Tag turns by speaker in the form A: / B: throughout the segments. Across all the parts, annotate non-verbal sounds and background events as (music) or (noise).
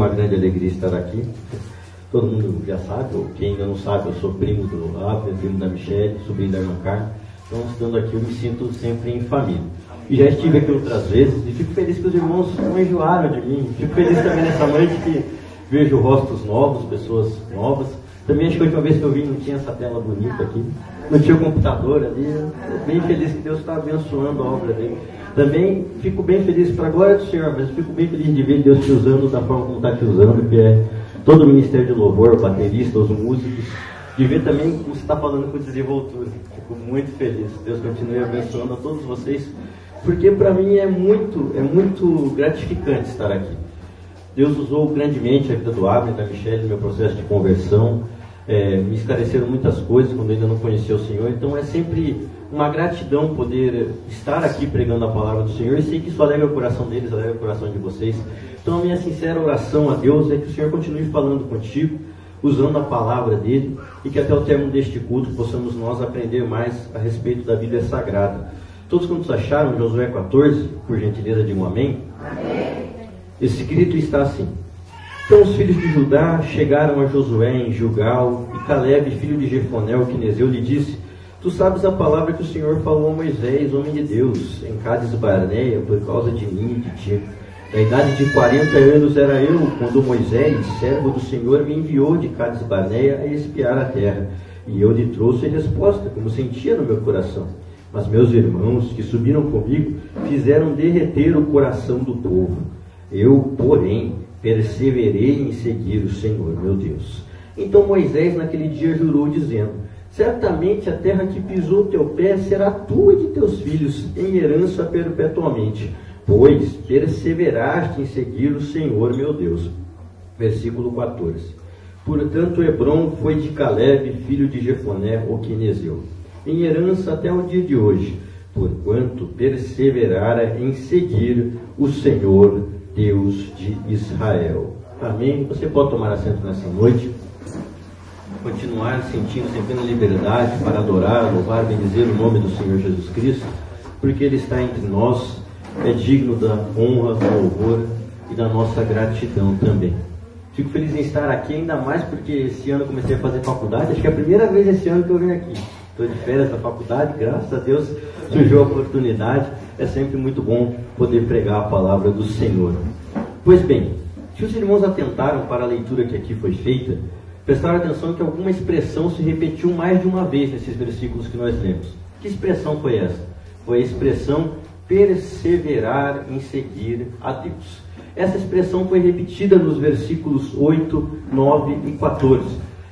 A: uma grande alegria estar aqui. Todo mundo já sabe, ou quem ainda não sabe, eu sou primo do Abner, primo da Michelle, sobrinho da irmã Carmen. Então, estando aqui, eu me sinto sempre em família. E já estive aqui outras vezes e fico feliz que os irmãos não enjoaram de mim. Fico feliz também nessa noite que vejo rostos novos, pessoas novas. Também acho que a última vez que eu vim não tinha essa tela bonita aqui, não tinha o computador ali. Bem feliz que Deus está abençoando a obra dele. Também fico bem feliz para a glória do Senhor, mas fico bem feliz de ver Deus te usando da forma como está te usando, que é todo o ministério de louvor, baterista, os músicos, de ver também como você está falando com desenvoltura. Fico muito feliz. Deus continue abençoando a todos vocês, porque para mim é muito, é muito gratificante estar aqui. Deus usou grandemente a vida do Abner, da Michelle, meu processo de conversão. É, me esclareceram muitas coisas quando ainda não conhecia o Senhor. Então é sempre uma gratidão poder estar aqui pregando a palavra do Senhor e sei que isso alegra o coração deles, alegra o coração de vocês. Então a minha sincera oração a Deus é que o Senhor continue falando contigo, usando a palavra dele e que até o término deste culto possamos nós aprender mais a respeito da Bíblia Sagrada. Todos quantos acharam Josué 14, por gentileza digam amém. amém. Esse grito está assim. Então os filhos de Judá chegaram a Josué em Gilgal e Caleb, filho de Jefoné, o quinezeu, lhe disse Tu sabes a palavra que o Senhor falou a Moisés, homem de Deus, em Cádiz Barneia, por causa de mim e de ti. Da idade de 40 anos era eu, quando Moisés, servo do Senhor, me enviou de Cádiz Barneia a espiar a terra. E eu lhe trouxe a resposta, como sentia no meu coração. Mas meus irmãos, que subiram comigo, fizeram derreter o coração do povo. Eu, porém, perseverei em seguir o Senhor, meu Deus. Então Moisés, naquele dia, jurou, dizendo: Certamente a terra que pisou teu pé será tua e de teus filhos em herança perpetuamente, pois perseveraste em seguir o Senhor meu Deus. Versículo 14. Portanto, Hebron foi de Caleb, filho de Jefoné, o quinezeu, em herança até o dia de hoje, porquanto perseverara em seguir o Senhor, Deus de Israel. Amém? Você pode tomar assento nessa noite continuar sentindo sempre na liberdade para adorar, louvar, bendizer o nome do Senhor Jesus Cristo, porque Ele está entre nós, é digno da honra, do louvor e da nossa gratidão também. Fico feliz em estar aqui, ainda mais porque esse ano comecei a fazer faculdade, acho que é a primeira vez esse ano que eu venho aqui. Estou de férias da faculdade, graças a Deus surgiu a oportunidade. É sempre muito bom poder pregar a palavra do Senhor. Pois bem, se os irmãos atentaram para a leitura que aqui foi feita, prestaram atenção que alguma expressão se repetiu mais de uma vez nesses versículos que nós lemos. Que expressão foi essa? Foi a expressão perseverar em seguir a Deus. Essa expressão foi repetida nos versículos 8, 9 e 14.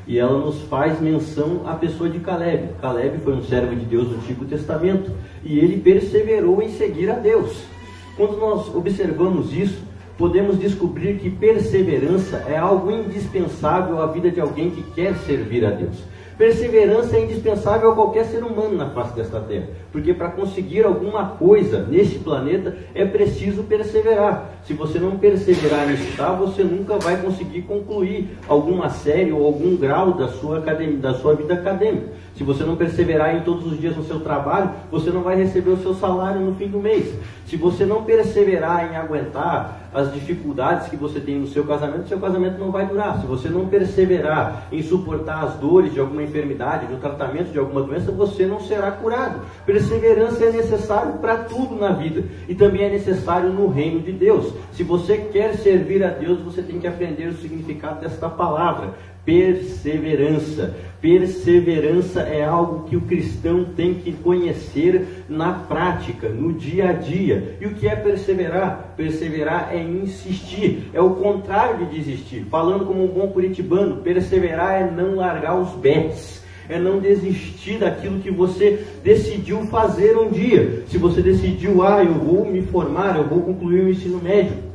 A: E ela nos faz menção à pessoa de Caleb. Caleb foi um servo de Deus do Antigo Testamento e ele perseverou em seguir a Deus. Quando nós observamos isso, podemos descobrir que perseverança é algo indispensável à vida de alguém que quer servir a Deus. Perseverança é indispensável a qualquer ser humano na face desta terra, porque para conseguir alguma coisa neste planeta é preciso perseverar. Se você não perseverar nisso, tá, você nunca vai conseguir concluir alguma série ou algum grau da sua, academia, da sua vida acadêmica. Se você não perseverar em todos os dias no seu trabalho, você não vai receber o seu salário no fim do mês. Se você não perseverar em aguentar as dificuldades que você tem no seu casamento, seu casamento não vai durar. Se você não perseverar em suportar as dores de alguma enfermidade, no tratamento de alguma doença, você não será curado. Perseverança é necessário para tudo na vida e também é necessário no reino de Deus. Se você quer servir a Deus, você tem que aprender o significado desta palavra perseverança. Perseverança é algo que o cristão tem que conhecer na prática, no dia a dia. E o que é perseverar? Perseverar é insistir, é o contrário de desistir. Falando como um bom curitibano, perseverar é não largar os pés é não desistir daquilo que você decidiu fazer um dia. Se você decidiu, ah, eu vou me formar, eu vou concluir o ensino médio,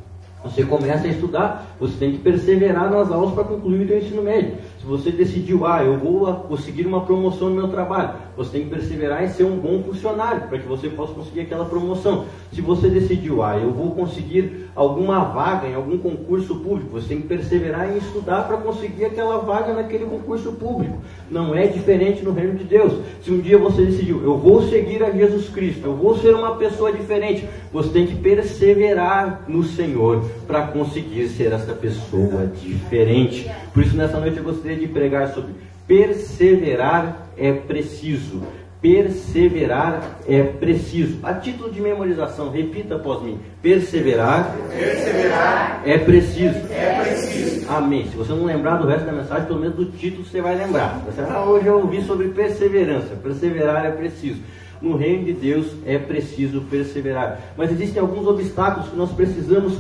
A: você começa a estudar, você tem que perseverar nas aulas para concluir o seu ensino médio. Se você decidiu, ah, eu vou conseguir uma promoção no meu trabalho, você tem que perseverar em ser um bom funcionário para que você possa conseguir aquela promoção. Se você decidiu, ah, eu vou conseguir alguma vaga em algum concurso público. Você tem que perseverar em estudar para conseguir aquela vaga naquele concurso público. Não é diferente no reino de Deus. Se um dia você decidiu, eu vou seguir a Jesus Cristo, eu vou ser uma pessoa diferente, você tem que perseverar no Senhor para conseguir ser essa pessoa diferente. Por isso, nessa noite eu gostaria de pregar sobre perseverar é preciso perseverar é preciso. A título de memorização, repita após mim: perseverar,
B: perseverar
A: é preciso.
B: É preciso.
A: Amém. Se você não lembrar do resto da mensagem, pelo menos do título você vai lembrar. Você, ah, hoje eu ouvi sobre perseverança. Perseverar é preciso. No reino de Deus é preciso perseverar. Mas existem alguns obstáculos que nós precisamos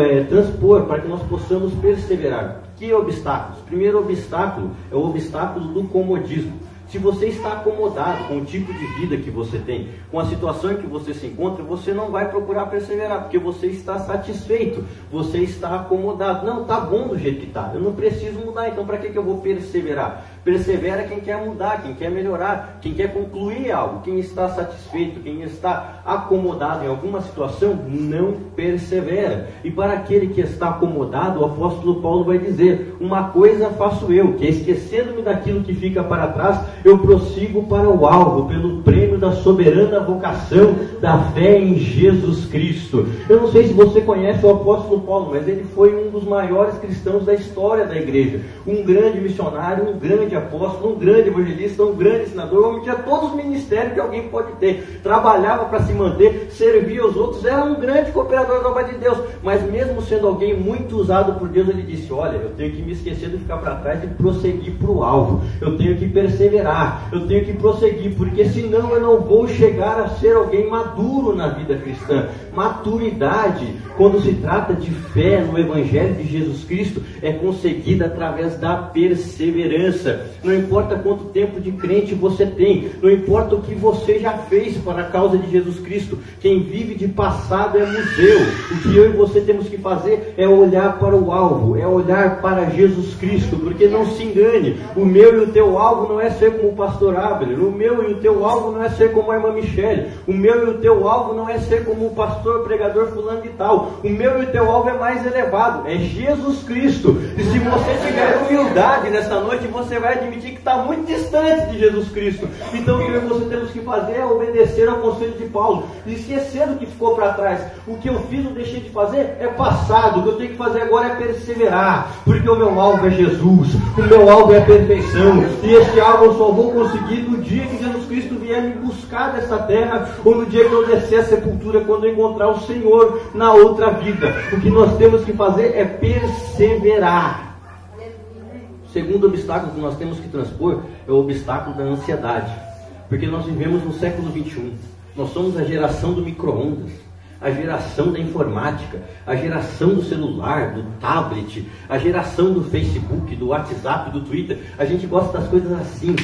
A: é, transpor para que nós possamos perseverar. Que obstáculos? Primeiro obstáculo é o obstáculo do comodismo. Se você está acomodado com o tipo de vida que você tem, com a situação em que você se encontra, você não vai procurar perseverar, porque você está satisfeito, você está acomodado. Não, tá bom do jeito que está, eu não preciso mudar, então para que, que eu vou perseverar? Persevera quem quer mudar, quem quer melhorar, quem quer concluir algo, quem está satisfeito, quem está acomodado em alguma situação, não persevera. E para aquele que está acomodado, o apóstolo Paulo vai dizer: Uma coisa faço eu, que esquecendo-me daquilo que fica para trás, eu prossigo para o alvo, pelo prêmio da soberana vocação da fé em Jesus Cristo. Eu não sei se você conhece o apóstolo Paulo, mas ele foi um dos maiores cristãos da história da igreja, um grande missionário, um grande grande apóstolo, um grande evangelista, um grande um homem tinha todos os ministérios que alguém pode ter. Trabalhava para se manter, servia aos outros, era um grande cooperador da obra de Deus. Mas mesmo sendo alguém muito usado por Deus, ele disse: Olha, eu tenho que me esquecer de ficar para trás e prosseguir para o alvo. Eu tenho que perseverar, eu tenho que prosseguir, porque senão eu não vou chegar a ser alguém maduro na vida cristã. Maturidade, quando se trata de fé no Evangelho de Jesus Cristo, é conseguida através da perseverança não importa quanto tempo de crente você tem, não importa o que você já fez para a causa de Jesus Cristo. Quem vive de passado é museu. O que eu e você temos que fazer é olhar para o alvo, é olhar para Jesus Cristo, porque não se engane, o meu e o teu alvo não é ser como o pastor Abner, o meu e o teu alvo não é ser como a irmã Michele, o meu e o teu alvo não é ser como o pastor pregador fulano de tal, o meu e o teu alvo é mais elevado, é Jesus Cristo. E se você tiver humildade nessa noite, você vai admitir que está muito distante de Jesus Cristo. Então o que você temos que fazer é obedecer ao conselho de Paulo, e esquecer do que ficou para trás. O que eu fiz ou deixei de fazer é passado. O que eu tenho que fazer agora é perseverar, porque o meu alvo é Jesus, o meu alvo é a perfeição. E este alvo eu só vou conseguir no dia que Jesus Cristo vier me buscar dessa terra, ou no dia que eu descer a sepultura, quando eu encontrar o Senhor na outra vida. O que nós temos que fazer é perseverar. Segundo obstáculo que nós temos que transpor é o obstáculo da ansiedade. Porque nós vivemos no século 21. Nós somos a geração do micro-ondas, a geração da informática, a geração do celular, do tablet, a geração do Facebook, do WhatsApp, do Twitter. A gente gosta das coisas assim.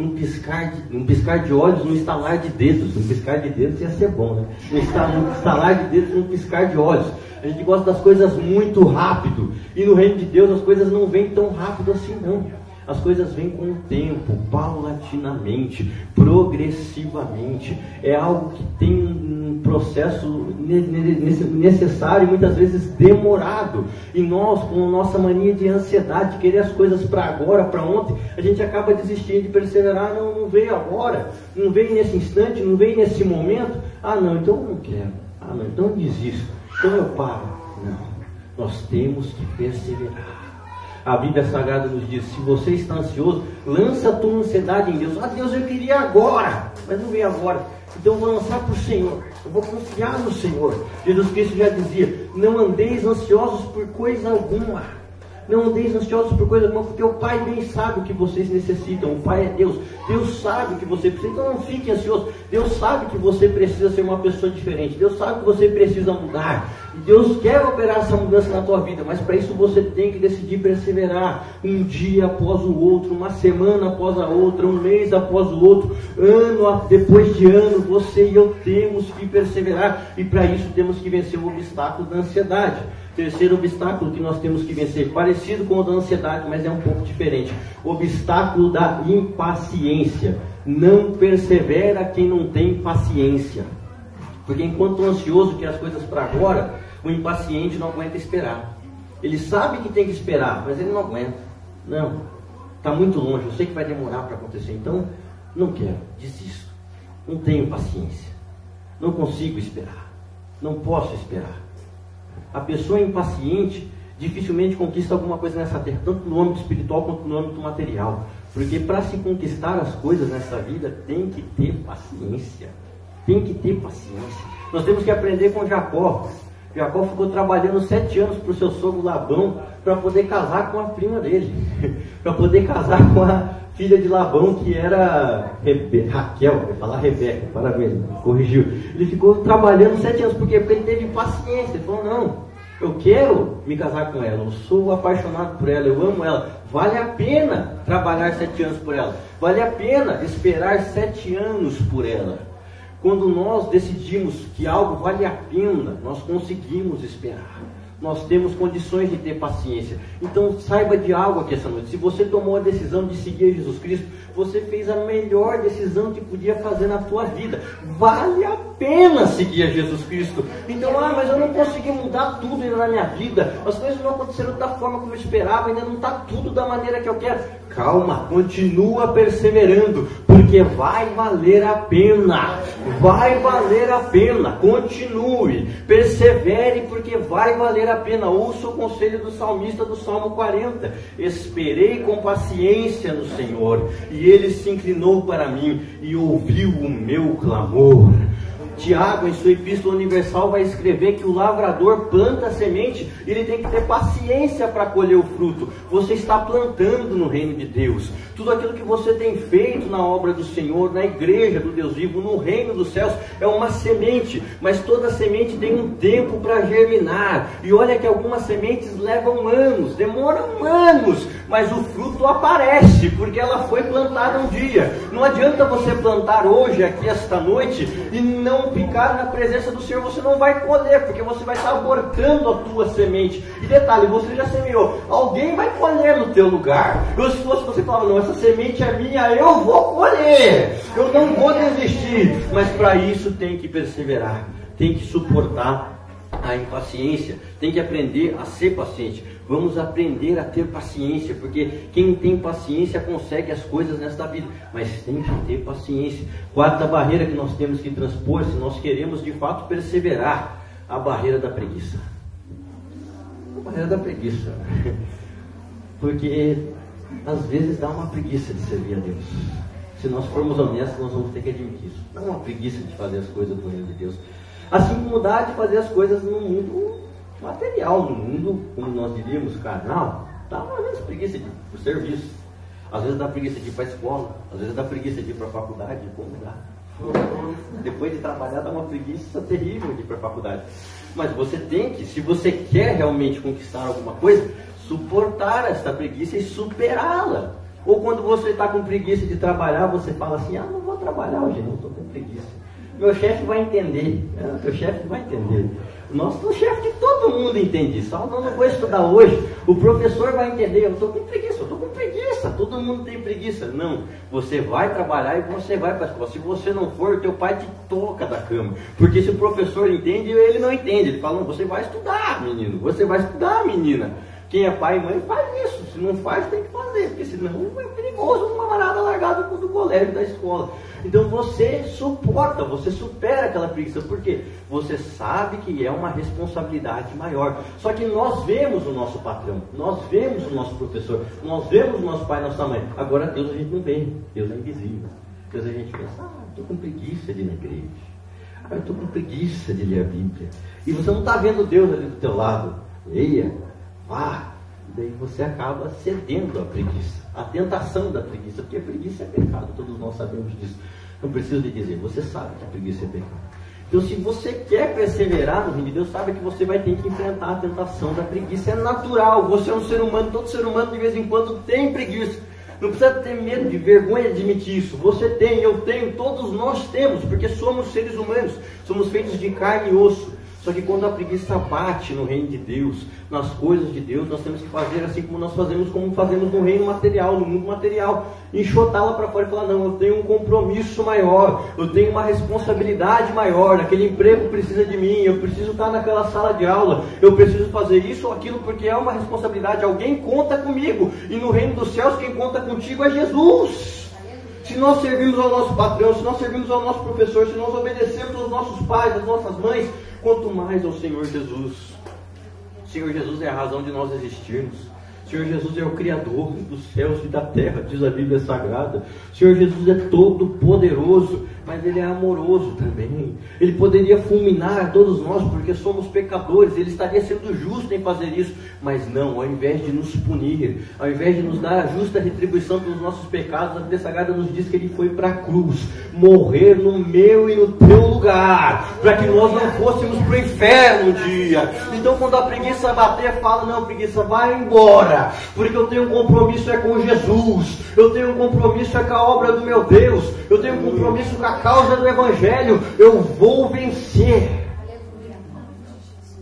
A: Um piscar, de, um piscar de olhos, um estalar de dedos. Um piscar de dedos ia ser bom, né? Um estalar de dedos, um piscar de olhos. A gente gosta das coisas muito rápido. E no reino de Deus as coisas não vêm tão rápido assim não. As coisas vêm com o tempo, paulatinamente, progressivamente. É algo que tem um processo necessário e muitas vezes demorado. E nós, com a nossa mania de ansiedade, de querer as coisas para agora, para ontem, a gente acaba desistindo de perseverar. Não, não veio agora, não veio nesse instante, não veio nesse momento. Ah, não, então eu não quero. Ah, não, então eu desisto. Então eu paro. Não. Nós temos que perseverar. A Bíblia Sagrada nos diz: se você está ansioso, lança a tua ansiedade em Deus. Ah, Deus, eu queria agora, mas não vem agora. Então eu vou lançar para o Senhor. Eu vou confiar no Senhor. Jesus Cristo já dizia: não andeis ansiosos por coisa alguma não andeis ansiosos por coisa alguma, porque o Pai bem sabe o que vocês necessitam. O Pai é Deus. Deus sabe o que você precisa. Então não fique ansioso. Deus sabe que você precisa ser uma pessoa diferente. Deus sabe que você precisa mudar. Deus quer operar essa mudança na tua vida, mas para isso você tem que decidir perseverar. Um dia após o outro, uma semana após a outra, um mês após o outro, ano depois de ano, você e eu temos que perseverar. E para isso temos que vencer o obstáculo da ansiedade. Terceiro obstáculo que nós temos que vencer, parecido com o da ansiedade, mas é um pouco diferente. Obstáculo da impaciência. Não persevera quem não tem paciência. Porque enquanto ansioso quer as coisas para agora, O impaciente não aguenta esperar. Ele sabe que tem que esperar, mas ele não aguenta. Não, está muito longe, eu sei que vai demorar para acontecer, então não quero, desisto. Não tenho paciência. Não consigo esperar. Não posso esperar. A pessoa impaciente dificilmente conquista alguma coisa nessa terra, tanto no âmbito espiritual quanto no âmbito material. Porque para se conquistar as coisas nessa vida tem que ter paciência. Tem que ter paciência. Nós temos que aprender com Jacó. Jacó ficou trabalhando sete anos para o seu sogro Labão para poder casar com a prima dele, (laughs) para poder casar com a filha de Labão, que era Rebe... Raquel, falar Rebeca, parabéns, corrigiu. Ele ficou trabalhando sete anos, por quê? Porque ele teve paciência, ele falou, não, eu quero me casar com ela, eu sou apaixonado por ela, eu amo ela. Vale a pena trabalhar sete anos por ela, vale a pena esperar sete anos por ela. Quando nós decidimos que algo vale a pena, nós conseguimos esperar nós temos condições de ter paciência. Então saiba de algo aqui essa noite. Se você tomou a decisão de seguir Jesus Cristo, você fez a melhor decisão que podia fazer na tua vida. Vale a pena seguir a Jesus Cristo. Então, ah, mas eu não consegui mudar tudo ainda na minha vida. As coisas não aconteceram da forma como eu esperava, ainda não está tudo da maneira que eu quero. Calma, continua perseverando, porque vai valer a pena. Vai valer a pena. Continue, persevere, porque vai valer a pena. Ouça o conselho do salmista do Salmo 40. Esperei com paciência no Senhor, e ele se inclinou para mim e ouviu o meu clamor. Tiago, em sua epístola universal, vai escrever que o lavrador planta a semente, ele tem que ter paciência para colher o fruto. Você está plantando no reino de Deus. Tudo aquilo que você tem feito na obra do Senhor, na igreja do Deus vivo, no reino dos céus, é uma semente, mas toda semente tem um tempo para germinar. E olha que algumas sementes levam anos, demoram anos, mas o fruto aparece, porque ela foi plantada um dia. Não adianta você plantar hoje, aqui esta noite, e não ficar na presença do Senhor, você não vai colher, porque você vai estar abortando a tua semente. E detalhe, você já semeou, alguém vai colher no teu lugar. Eu, se fosse você falava, não, essa semente é minha, eu vou colher, eu não vou desistir. Mas para isso tem que perseverar, tem que suportar a impaciência, tem que aprender a ser paciente. Vamos aprender a ter paciência, porque quem tem paciência consegue as coisas nesta vida, mas tem que ter paciência. Quarta barreira que nós temos que transpor, se nós queremos de fato perseverar, a barreira da preguiça. A barreira da preguiça. (laughs) Porque às vezes dá uma preguiça de servir a Deus. Se nós formos honestos, nós vamos ter que admitir isso. Dá uma preguiça de fazer as coisas do reino de Deus. Assim como dá de fazer as coisas no mundo material, no mundo, como nós diríamos, carnal. Dá uma vez preguiça de ir serviço. Às vezes dá preguiça de ir para a escola. Às vezes dá preguiça de ir para a faculdade. Como dá? Depois de trabalhar, dá uma preguiça terrível de ir para a faculdade. Mas você tem que, se você quer realmente conquistar alguma coisa, suportar essa preguiça e superá-la. Ou quando você está com preguiça de trabalhar, você fala assim, ah, não vou trabalhar hoje, não estou com preguiça. Meu chefe vai entender. Meu chefe vai entender. O nosso chefe de todo mundo entende isso. Ah, não, não vou estudar hoje. O professor vai entender. Eu estou com preguiça, eu estou com preguiça. Todo mundo tem preguiça. Não. Você vai trabalhar e você vai para a escola. Se você não for, o teu pai te toca da cama. Porque se o professor entende, ele não entende. Ele fala, não, você vai estudar, menino. Você vai estudar, menina. Quem é pai e mãe faz isso. Se não faz, tem que fazer, porque senão é perigoso uma camarada largado do colégio, da escola. Então você suporta, você supera aquela preguiça, porque você sabe que é uma responsabilidade maior. Só que nós vemos o nosso patrão, nós vemos o nosso professor, nós vemos o nosso pai e nossa mãe. Agora Deus a gente não vê, Deus é invisível. Deus a gente pensa, ah, estou com preguiça de ir na igreja. Ah, estou com preguiça de ler a Bíblia. E você não está vendo Deus ali do teu lado. Leia, vá. Daí você acaba cedendo à preguiça, à tentação da preguiça, porque a preguiça é pecado, todos nós sabemos disso. Não preciso de dizer, você sabe que a preguiça é pecado. Então, se você quer perseverar no reino de Deus, sabe que você vai ter que enfrentar a tentação da preguiça. É natural, você é um ser humano, todo ser humano de vez em quando tem preguiça. Não precisa ter medo de vergonha de admitir isso. Você tem, eu tenho, todos nós temos, porque somos seres humanos, somos feitos de carne e osso. Só que quando a preguiça bate no reino de Deus, nas coisas de Deus, nós temos que fazer assim como nós fazemos, como fazemos no reino material, no mundo material. Enxotá-la para fora e falar, não, eu tenho um compromisso maior, eu tenho uma responsabilidade maior, aquele emprego precisa de mim, eu preciso estar naquela sala de aula, eu preciso fazer isso ou aquilo porque é uma responsabilidade, alguém conta comigo. E no reino dos céus quem conta contigo é Jesus. Se nós servimos ao nosso patrão, se nós servimos ao nosso professor, se nós obedecemos aos nossos pais, às nossas mães, quanto mais ao Senhor Jesus. Senhor Jesus é a razão de nós existirmos. Senhor Jesus é o Criador dos céus e da terra, diz a Bíblia Sagrada. Senhor Jesus é todo poderoso mas ele é amoroso também. Ele poderia fulminar todos nós porque somos pecadores, ele estaria sendo justo em fazer isso, mas não, ao invés de nos punir, ao invés de nos dar a justa retribuição pelos nossos pecados, a Bíblia Sagrada nos diz que ele foi para a cruz, morrer no meu e no teu lugar, para que nós não fôssemos para o inferno um dia. Então, quando a preguiça bater, fala: Não, preguiça, vai embora, porque eu tenho um compromisso é com Jesus, eu tenho um compromisso é com a obra do meu Deus, eu tenho um compromisso com a causa do Evangelho, eu vou vencer.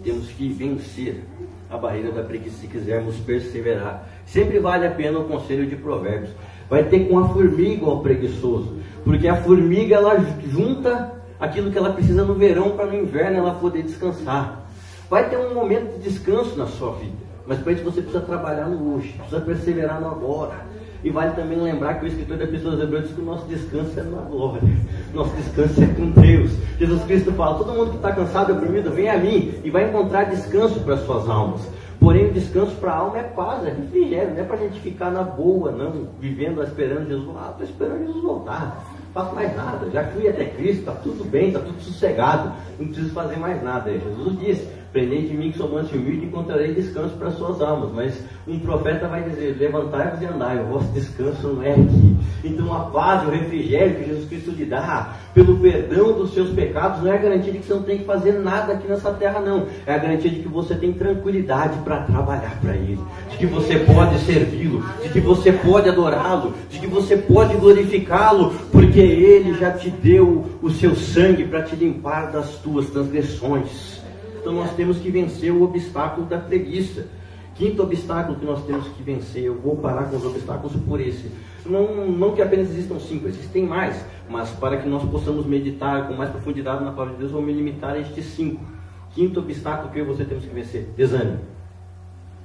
A: Temos que vencer a barreira da preguiça se quisermos perseverar. Sempre vale a pena o conselho de Provérbios. Vai ter com a formiga ao preguiçoso, porque a formiga ela junta aquilo que ela precisa no verão para no inverno ela poder descansar. Vai ter um momento de descanso na sua vida, mas para isso você precisa trabalhar no hoje, precisa perseverar no agora. E vale também lembrar que o escritor da Epístola aos Hebreus diz que o nosso descanso é na glória. Nosso descanso é com Deus. Jesus Cristo fala: todo mundo que está cansado e oprimido, vem a mim e vai encontrar descanso para as suas almas. Porém, o descanso para a alma é paz, é refrigério, não é para a gente ficar na boa, não, vivendo, esperando Jesus. Ah, estou esperando Jesus voltar. Não faço mais nada, já fui até Cristo, está tudo bem, está tudo sossegado, não preciso fazer mais nada. Jesus disse: Prendei de mim que sou manso e humilde e encontrarei descanso para suas almas. Mas um profeta vai dizer: Levantai-vos e andai, o vosso descanso não é aqui. Então a paz, o refrigério que Jesus Cristo lhe dá, pelo perdão dos seus pecados, não é garantia de que você não tem que fazer nada aqui nessa terra, não. É a garantia de que você tem tranquilidade para trabalhar para Ele, de que você pode servi-lo, de que você pode adorá-lo, de que você pode glorificá-lo, porque Ele já te deu o seu sangue para te limpar das tuas transgressões. Então nós temos que vencer o obstáculo da preguiça. Quinto obstáculo que nós temos que vencer, eu vou parar com os obstáculos por esse. Não, não que apenas existam cinco, existem mais, mas para que nós possamos meditar com mais profundidade na palavra de Deus, vou me limitar a estes cinco. Quinto obstáculo que eu e você temos que vencer: desânimo.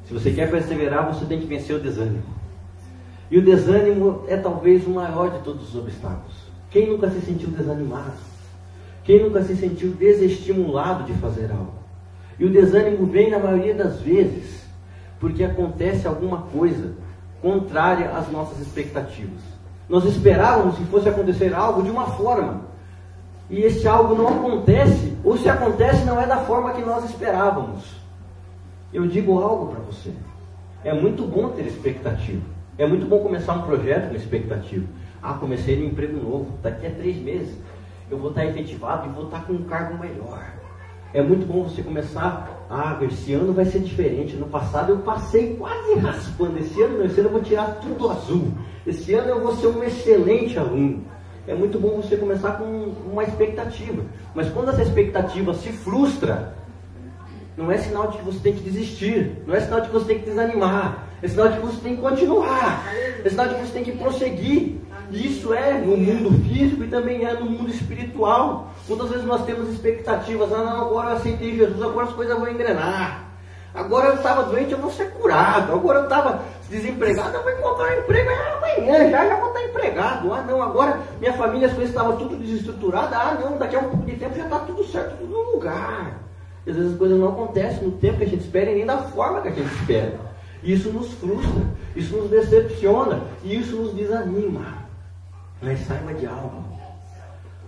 A: Se você quer perseverar, você tem que vencer o desânimo. E o desânimo é talvez o maior de todos os obstáculos. Quem nunca se sentiu desanimado? Quem nunca se sentiu desestimulado de fazer algo? E o desânimo vem na maioria das vezes porque acontece alguma coisa contrária às nossas expectativas. Nós esperávamos que fosse acontecer algo de uma forma, e esse algo não acontece, ou se acontece, não é da forma que nós esperávamos. Eu digo algo para você: é muito bom ter expectativa, é muito bom começar um projeto com expectativa. Ah, comecei um emprego novo, daqui a três meses eu vou estar efetivado e vou estar com um cargo melhor. É muito bom você começar, ah, esse ano vai ser diferente. No passado eu passei quase raspando. Esse ano não, esse ano eu vou tirar tudo azul. Esse ano eu vou ser um excelente aluno. É muito bom você começar com uma expectativa. Mas quando essa expectativa se frustra, não é sinal de que você tem que desistir. Não é sinal de que você tem que desanimar. É sinal de que você tem que continuar. É sinal de que você tem que prosseguir. Isso é no mundo físico e também é no mundo espiritual. Muitas vezes nós temos expectativas, ah não, agora eu aceitei Jesus, agora as coisas vão engrenar. Agora eu estava doente, eu vou ser curado. Agora eu estava desempregado, eu vou encontrar um emprego amanhã, já, já vou estar empregado. Ah não, agora minha família, as coisas estavam tudo desestruturadas. Ah não, daqui a um pouco de tempo já está tudo certo, tudo no lugar. Às vezes as coisas não acontecem no tempo que a gente espera e nem da forma que a gente espera. Isso nos frustra, isso nos decepciona e isso nos desanima. Mas saiba de algo.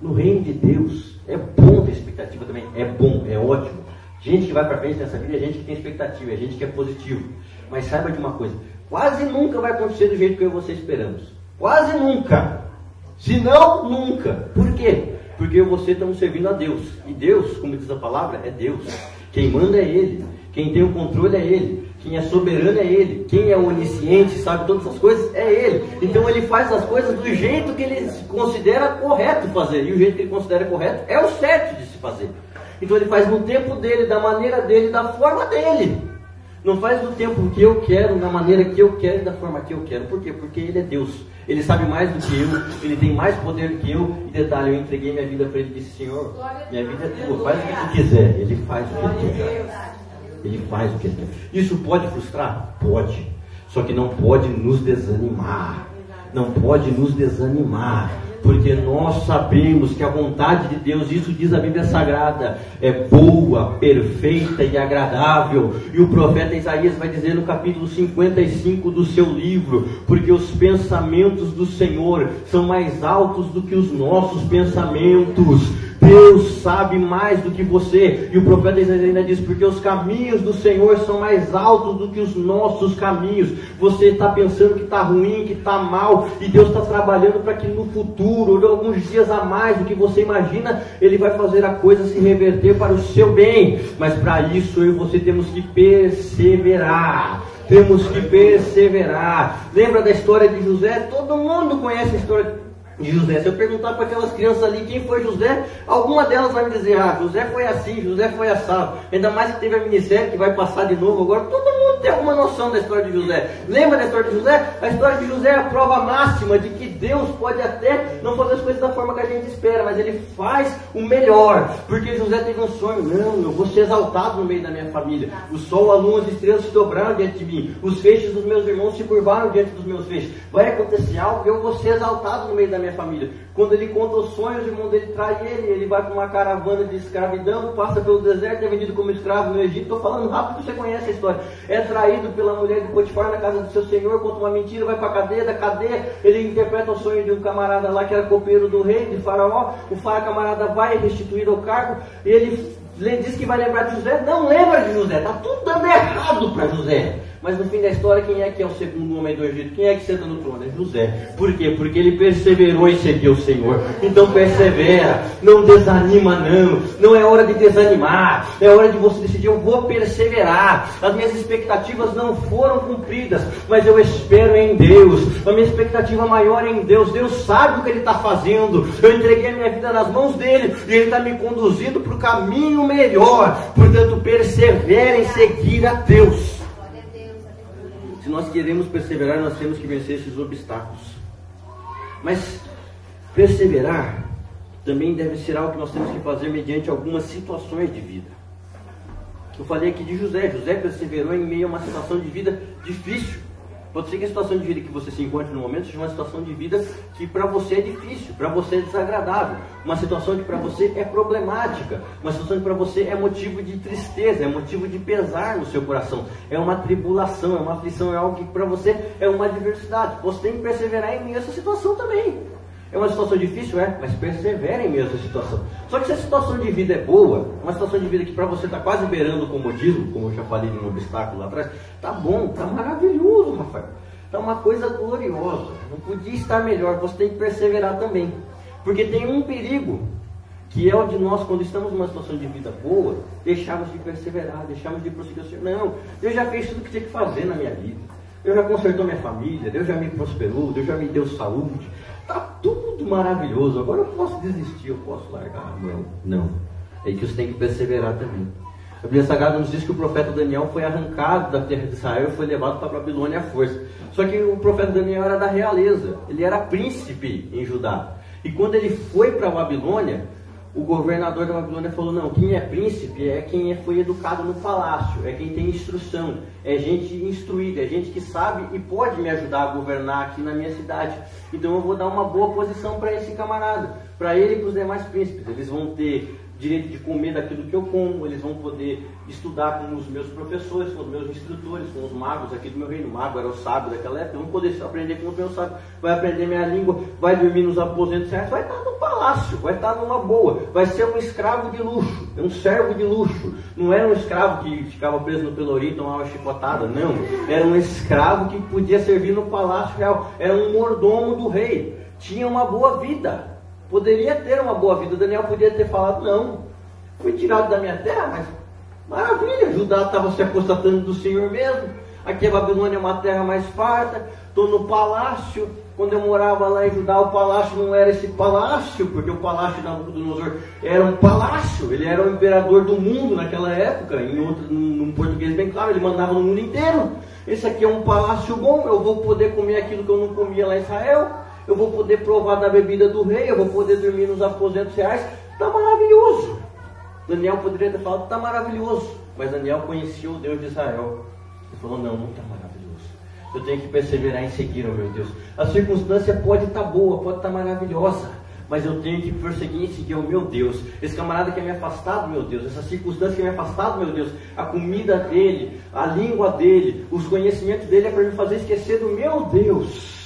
A: No reino de Deus, é bom ter expectativa também. É bom, é ótimo. Gente que vai para frente nessa vida é gente que tem expectativa, é gente que é positivo. Mas saiba de uma coisa: quase nunca vai acontecer do jeito que eu e você esperamos. Quase nunca. Se não, nunca. Por quê? Porque eu e você estamos servindo a Deus. E Deus, como diz a palavra, é Deus. Quem manda é Ele. Quem tem o controle é Ele. Quem é soberano é Ele. Quem é onisciente, sabe todas as coisas, é Ele. Então Ele faz as coisas do jeito que Ele considera correto fazer. E o jeito que Ele considera correto é o certo de se fazer. Então ele faz no tempo dele, da maneira dele, da forma dele. Não faz no tempo que eu quero, na maneira que eu quero e da forma que eu quero. Por quê? Porque ele é Deus. Ele sabe mais do que eu, ele tem mais poder do que eu. E detalhe, eu entreguei minha vida para ele e disse, Senhor, minha vida é tua, faz o que tu quiser. Ele faz o que ele quer. Ele faz o que ele quer. Isso pode frustrar? Pode. Só que não pode nos desanimar. Não pode nos desanimar porque nós sabemos que a vontade de Deus, isso diz a Bíblia Sagrada, é boa, perfeita e agradável. E o profeta Isaías vai dizer no capítulo 55 do seu livro: porque os pensamentos do Senhor são mais altos do que os nossos pensamentos Deus sabe mais do que você. E o profeta Isaías ainda diz: porque os caminhos do Senhor são mais altos do que os nossos caminhos. Você está pensando que está ruim, que está mal, e Deus está trabalhando para que no futuro, ou alguns dias a mais do que você imagina, Ele vai fazer a coisa se reverter para o seu bem. Mas para isso eu e você temos que perseverar. Temos que perseverar. Lembra da história de José? Todo mundo conhece a história de José. Se eu perguntar para aquelas crianças ali quem foi José, alguma delas vai me dizer, ah, José foi assim, José foi assado. Ainda mais que teve a minissérie que vai passar de novo agora. Todo mundo tem alguma noção da história de José. Lembra da história de José? A história de José é a prova máxima de que Deus pode até não fazer as coisas da forma que a gente espera, mas ele faz o melhor. Porque José teve um sonho, não, eu vou ser exaltado no meio da minha família. O sol, a lua, as estrelas se dobraram diante de mim. Os feixes dos meus irmãos se curvaram diante dos meus feixes. Vai acontecer algo, eu vou ser exaltado no meio da minha família. Quando ele conta os sonhos, o irmão dele trai ele, ele vai para uma caravana de escravidão, passa pelo deserto, é vendido como escravo no Egito. Estou falando rápido, você conhece a história. É traído pela mulher de Potifar na casa do seu senhor, conta uma mentira, vai para a cadeia, da cadeia, ele interpreta o sonho de um camarada lá que era copeiro do rei, de faraó. O faraó camarada vai restituir o cargo, ele diz que vai lembrar de José. Não lembra de José, está tudo dando errado para José. Mas no fim da história, quem é que é o segundo homem do Egito? Quem é que senta no trono? É José. Por quê? Porque ele perseverou em seguir o Senhor. Então persevera, não desanima não. Não é hora de desanimar. É hora de você decidir, eu vou perseverar. As minhas expectativas não foram cumpridas, mas eu espero em Deus. A minha expectativa maior é em Deus. Deus sabe o que Ele está fazendo. Eu entreguei a minha vida nas mãos dele e Ele está me conduzindo para o caminho melhor. Portanto, persevere em seguir a Deus. Se nós queremos perseverar, nós temos que vencer esses obstáculos. Mas perseverar também deve ser algo que nós temos que fazer mediante algumas situações de vida. Eu falei aqui de José. José perseverou em meio a uma situação de vida difícil. Pode ser que a situação de vida que você se encontre no momento seja uma situação de vida que para você é difícil, para você é desagradável, uma situação que para você é problemática, uma situação que para você é motivo de tristeza, é motivo de pesar no seu coração, é uma tribulação, é uma aflição, é algo que para você é uma adversidade. Você tem que perseverar em meio a essa situação também. É uma situação difícil, é, mas persevere em meio a situação. Só que se a situação de vida é boa, uma situação de vida que para você está quase beirando o comodismo, como eu já falei de um obstáculo lá atrás, tá bom, tá maravilhoso, Rafael. Tá uma coisa gloriosa. Não podia estar melhor. Você tem que perseverar também. Porque tem um perigo, que é o de nós, quando estamos numa situação de vida boa, deixarmos de perseverar, deixarmos de prosseguir. Não, Deus já fez tudo o que tinha que fazer na minha vida. Deus já consertou minha família, Deus já me prosperou, Deus já me deu saúde. Está tudo maravilhoso. Agora eu posso desistir, eu posso largar. Não, não. É que você tem que perseverar também. A Bíblia Sagrada nos diz que o profeta Daniel foi arrancado da terra de Israel e foi levado para a Babilônia à força. Só que o profeta Daniel era da realeza, ele era príncipe em Judá. E quando ele foi para a Babilônia, o governador da Babilônia falou: não, quem é príncipe é quem é, foi educado no palácio, é quem tem instrução, é gente instruída, é gente que sabe e pode me ajudar a governar aqui na minha cidade. Então eu vou dar uma boa posição para esse camarada, para ele e para os demais príncipes. Eles vão ter direito de comer daquilo que eu como, eles vão poder estudar com os meus professores, com os meus instrutores, com os magos aqui do meu reino. O mago era o sábio daquela época, vão poder aprender com os meus sábios, vai aprender minha língua, vai dormir nos aposentos certos, vai estar no palácio, vai estar numa boa, vai ser um escravo de luxo, um servo de luxo. Não era um escravo que ficava preso no pelourinho e tomava chicotada, não. Era um escravo que podia servir no palácio real, era um mordomo do rei, tinha uma boa vida. Poderia ter uma boa vida. Daniel podia ter falado, não, fui tirado da minha terra, mas maravilha, Judá estava se apostatando do Senhor mesmo. Aqui a Babilônia é uma terra mais farta, estou no palácio, Quando eu morava lá em Judá, o palácio não era esse palácio, porque o palácio de Nabucodonosor era um palácio, ele era o imperador do mundo naquela época, em outro, num, num português bem claro, ele mandava no mundo inteiro. Esse aqui é um palácio bom, eu vou poder comer aquilo que eu não comia lá em Israel, eu vou poder provar da bebida do rei, eu vou poder dormir nos aposentos reais. Está maravilhoso. Daniel poderia ter falado, está maravilhoso. Mas Daniel conhecia o Deus de Israel. Ele falou, não, não está maravilhoso. Eu tenho que perseverar em seguir, oh meu Deus. A circunstância pode estar tá boa, pode estar tá maravilhosa. Mas eu tenho que prosseguir em seguir o meu Deus. Esse camarada que é me afastado, meu Deus. Essa circunstância que é me afastado, meu Deus. A comida dele, a língua dele, os conhecimentos dele é para me fazer esquecer do meu Deus.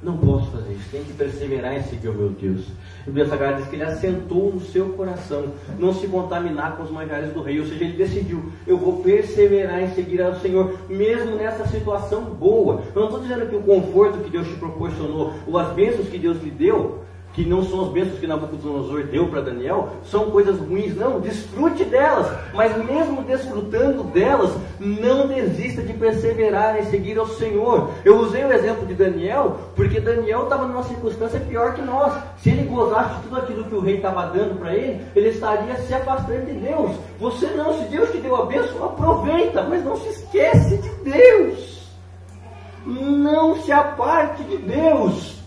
A: Não posso fazer isso, tem que perseverar em seguir o meu Deus. O Deus Sagrado diz que ele assentou no seu coração, não se contaminar com os manjares do rei. Ou seja, ele decidiu: eu vou perseverar em seguir ao Senhor, mesmo nessa situação boa. Eu não estou dizendo que o conforto que Deus te proporcionou, ou as bênçãos que Deus lhe deu, que não são as bênçãos que Nabucodonosor deu para Daniel, são coisas ruins, não, desfrute delas, mas mesmo desfrutando delas, não desista de perseverar em seguir ao Senhor. Eu usei o exemplo de Daniel, porque Daniel estava numa circunstância pior que nós. Se ele gozasse de tudo aquilo que o rei estava dando para ele, ele estaria se afastando de Deus. Você não, se Deus te deu a bênção, aproveita, mas não se esquece de Deus. Não se aparte de Deus.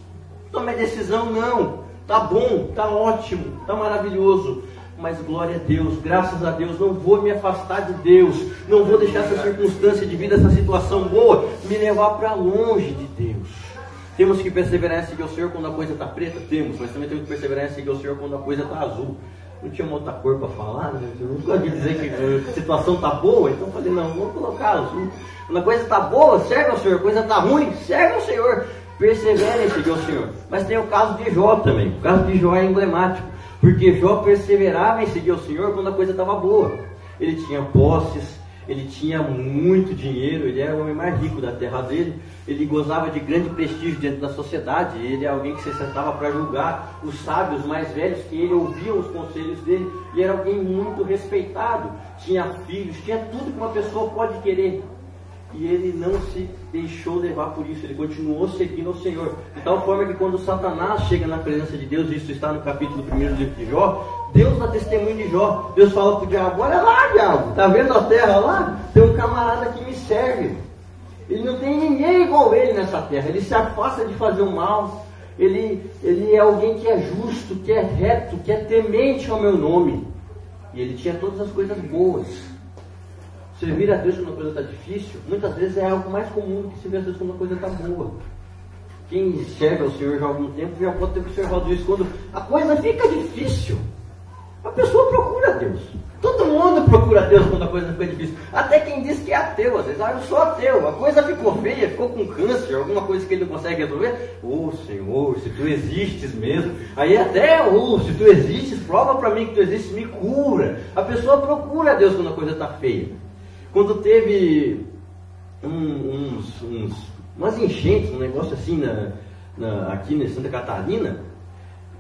A: Tome a decisão, não. Tá bom, tá ótimo, tá maravilhoso. Mas glória a Deus, graças a Deus, não vou me afastar de Deus, não vou deixar essa circunstância de vida, essa situação boa, me levar para longe de Deus. Temos que perseverar em seguir o Senhor quando a coisa está preta? Temos, mas também temos que perseverar em seguir o Senhor quando a coisa está azul. Não tinha uma outra cor para falar, né? Eu nunca ouvi dizer que a situação está boa, então eu falei, não, vamos colocar azul. Quando a coisa está boa, serve ao Senhor, a coisa está ruim, serve ao Senhor perseverem em seguir o Senhor. Mas tem o caso de Jó também. O caso de Jó é emblemático, porque Jó perseverava em seguir o Senhor quando a coisa estava boa. Ele tinha posses, ele tinha muito dinheiro, ele era o homem mais rico da terra dele, ele gozava de grande prestígio dentro da sociedade, ele é alguém que se sentava para julgar os sábios mais velhos, que ele ouvia os conselhos dele, e era alguém muito respeitado, tinha filhos, tinha tudo que uma pessoa pode querer e ele não se deixou levar por isso, ele continuou seguindo o Senhor. De tal forma que quando Satanás chega na presença de Deus, isso está no capítulo 1 do livro de Jó, Deus dá testemunho de Jó. Deus fala para o diabo: Olha lá, diabo, tá vendo a terra lá? Tem um camarada que me serve. Ele não tem ninguém igual ele nessa terra. Ele se afasta de fazer o mal. Ele, ele é alguém que é justo, que é reto, que é temente ao meu nome. E ele tinha todas as coisas boas. Servir a Deus quando a coisa está difícil, muitas vezes é algo mais comum do que servir a Deus quando a coisa está boa. Quem serve ao Senhor já há algum tempo já pode ter observado isso. Quando a coisa fica difícil, a pessoa procura Deus. Todo mundo procura Deus quando a coisa fica difícil. Até quem diz que é ateu, às vezes, ah, eu sou ateu, a coisa ficou feia, ficou com câncer, alguma coisa que ele não consegue resolver. Ô oh, Senhor, se tu existes mesmo. Aí até, oh, se tu existes, prova para mim que tu existes, me cura. A pessoa procura Deus quando a coisa está feia. Quando teve um, uns, uns, umas enchentes, um negócio assim na, na, aqui em Santa Catarina,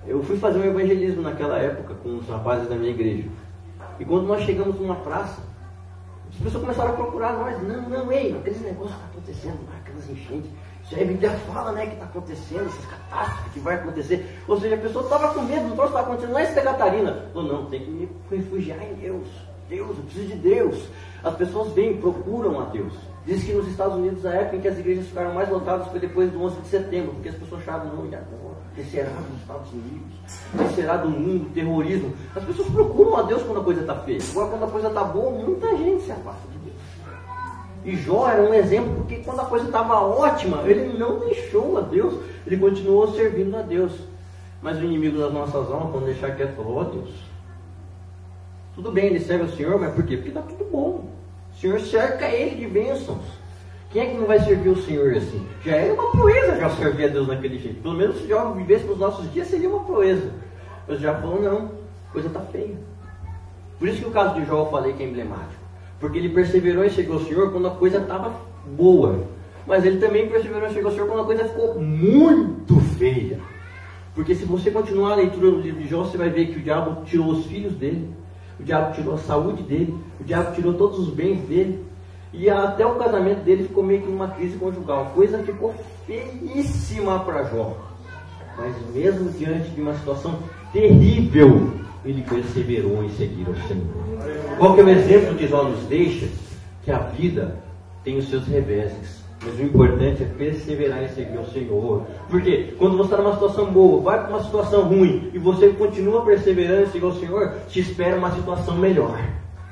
A: eu fui fazer um evangelismo naquela época com os rapazes da minha igreja. E quando nós chegamos numa praça, as pessoas começaram a procurar nós. Não, não, ei, aqueles negócios que está acontecendo aquelas enchentes. Isso aí a Bíblia fala, né, que está acontecendo, essas catástrofes que vai acontecer. Ou seja, a pessoa estava com medo, não troço estava acontecendo lá em Santa Catarina. Falou, não, tem que me refugiar em Deus. Deus, eu preciso de Deus. As pessoas vêm, procuram a Deus. Diz que nos Estados Unidos a época em que as igrejas ficaram mais lotadas foi depois do 11 de setembro, porque as pessoas achavam, não, e agora? O que será dos Estados Unidos? O que será do mundo? Terrorismo? As pessoas procuram a Deus quando a coisa está feia. Agora, quando a coisa está boa, muita gente se afasta de Deus. E Jó era um exemplo, porque quando a coisa estava ótima, ele não deixou a Deus, ele continuou servindo a Deus. Mas o inimigo das nossas almas, quando deixar quieto, falou: Ó oh, Deus, tudo bem, ele serve ao Senhor, mas por quê? Porque está tudo bom. O Senhor cerca ele de bênçãos. Quem é que não vai servir o Senhor assim? Já é uma proeza já servir a Deus naquele jeito. Pelo menos se já vivesse nos nossos dias, seria uma proeza. Mas já falou, não, a coisa está feia. Por isso que o caso de Jó eu falei que é emblemático. Porque ele perseverou e chegou ao Senhor quando a coisa estava boa. Mas ele também perseverou e chegou ao Senhor quando a coisa ficou muito feia. Porque se você continuar a leitura do livro de Jó, você vai ver que o diabo tirou os filhos dele, o diabo tirou a saúde dele, o diabo tirou todos os bens dele. E até o casamento dele ficou meio que numa crise conjugal. A coisa ficou feíssima para Jó. Mas mesmo diante de uma situação terrível, ele perseverou em seguir o Senhor. Qual que é o exemplo que Jó nos deixa? Que a vida tem os seus reveses. Mas o importante é perseverar em seguir o Senhor. Porque quando você está numa situação boa, vai para uma situação ruim, e você continua perseverando em seguir o Senhor, te espera uma situação melhor.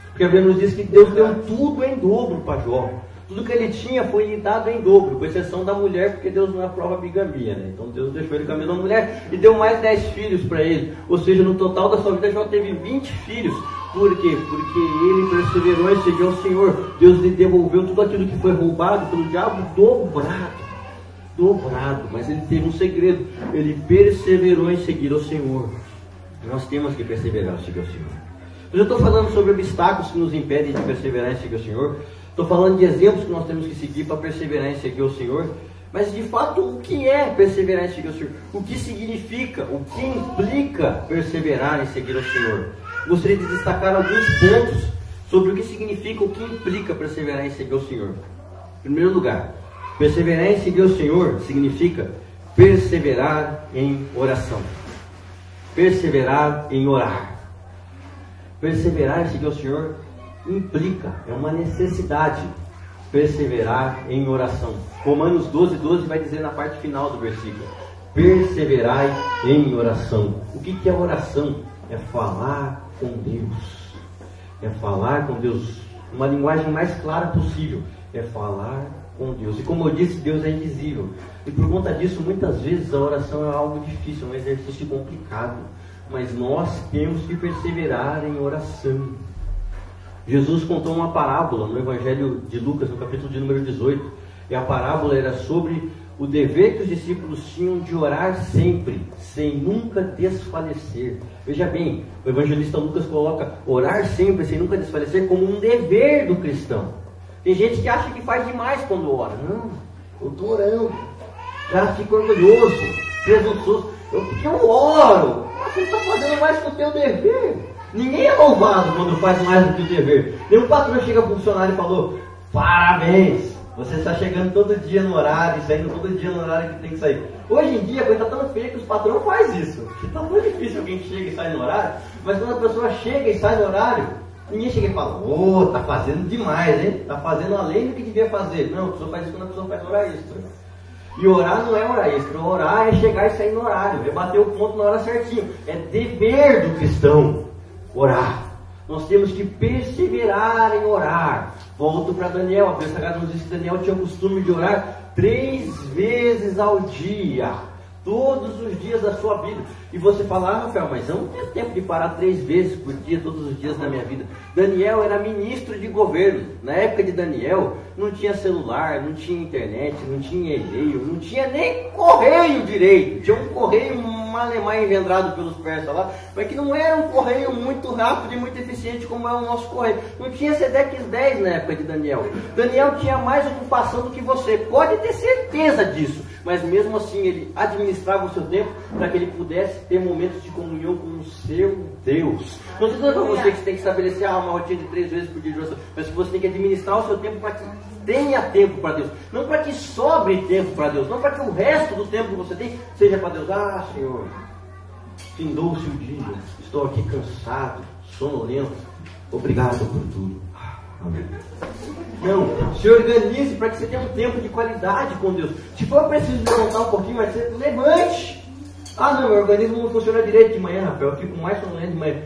A: Porque a Bíblia nos diz que Deus deu tudo em dobro para Jó. Tudo que ele tinha foi dado em dobro, com exceção da mulher, porque Deus não aprova a bigamia, né? Então Deus deixou ele com a mulher e deu mais 10 filhos para ele. Ou seja, no total da sua vida, Jó teve 20 filhos. Por quê? Porque ele perseverou em seguir ao Senhor. Deus lhe devolveu tudo aquilo que foi roubado pelo diabo dobrado. Dobrado. Mas ele teve um segredo. Ele perseverou em seguir ao Senhor. Nós temos que perseverar em seguir ao Senhor. Eu estou falando sobre obstáculos que nos impedem de perseverar em seguir ao Senhor. Estou falando de exemplos que nós temos que seguir para perseverar em seguir o Senhor. Mas de fato, o que é perseverar em seguir o Senhor? O que significa? O que implica perseverar em seguir o Senhor? Gostaria de destacar alguns pontos sobre o que significa, o que implica perseverar em seguir o Senhor. Em primeiro lugar, perseverar em seguir o Senhor significa perseverar em oração. Perseverar em orar. Perseverar em seguir o Senhor implica, é uma necessidade perseverar em oração. Romanos 12, 12 vai dizer na parte final do versículo: Perseverai em oração. O que, que é oração? É falar com Deus. É falar com Deus. Uma linguagem mais clara possível. É falar com Deus. E como eu disse, Deus é invisível. E por conta disso, muitas vezes a oração é algo difícil, é um exercício complicado. Mas nós temos que perseverar em oração. Jesus contou uma parábola no Evangelho de Lucas, no capítulo de número 18. E a parábola era sobre o dever que os discípulos tinham de orar sempre, sem nunca desfalecer. Veja bem, o evangelista Lucas coloca orar sempre, sem nunca desfalecer, como um dever do cristão. Tem gente que acha que faz demais quando ora. Não, eu estou orando. Já fico orgulhoso, presunçoso. Eu, porque eu oro. Você está fazendo mais que o teu dever. Ninguém é louvado quando faz mais do que o dever. Nenhum patrão chega para funcionário e falou: Parabéns, você está chegando todo dia no horário, saindo todo dia no horário que tem que sair. Hoje em dia a coisa está tão feia que os patrões fazem isso. Está muito difícil alguém chega e sai no horário, mas quando a pessoa chega e sai no horário, ninguém chega e fala: Ô, oh, tá fazendo demais, hein? Está fazendo além do que devia fazer. Não, a pessoa faz isso quando a pessoa faz hora extra. E orar não é hora extra, orar é chegar e sair no horário, é bater o ponto na hora certinho. É dever do cristão orar. Nós temos que perseverar em orar. Volto para Daniel. A Bíblia Sagrada nos diz que Daniel tinha o costume de orar três vezes ao dia. Todos os dias da sua vida. E você fala, ah, Rafael, mas eu não tenho tempo de parar três vezes por dia, todos os dias da minha vida. Daniel era ministro de governo. Na época de Daniel, não tinha celular, não tinha internet, não tinha e-mail, não tinha nem correio direito. Tinha um correio alemão engendrado pelos persas lá, mas que não era um correio muito rápido e muito eficiente como é o nosso correio. Não tinha Sedex 10 na época de Daniel. Daniel tinha mais ocupação do que você, pode ter certeza disso. Mas mesmo assim ele administrava o seu tempo para que ele pudesse ter momentos de comunhão com o seu Deus. Não estou dizendo para você que você tem que estabelecer ah, uma rotina de três vezes por dia de oração, mas que você tem que administrar o seu tempo para que tenha tempo para Deus. Não para que sobre tempo para Deus. Não para que o resto do tempo que você tem seja para Deus. Ah, Senhor, findou-se o dia. Estou aqui cansado, sonolento. Obrigado por tudo. Não, se organize para que você tenha um tempo de qualidade com Deus. Se for preciso levantar um pouquinho mais cedo, levante. Ah, não, meu organismo não funciona direito de manhã, Rafael. Eu fico mais sonolento de manhã.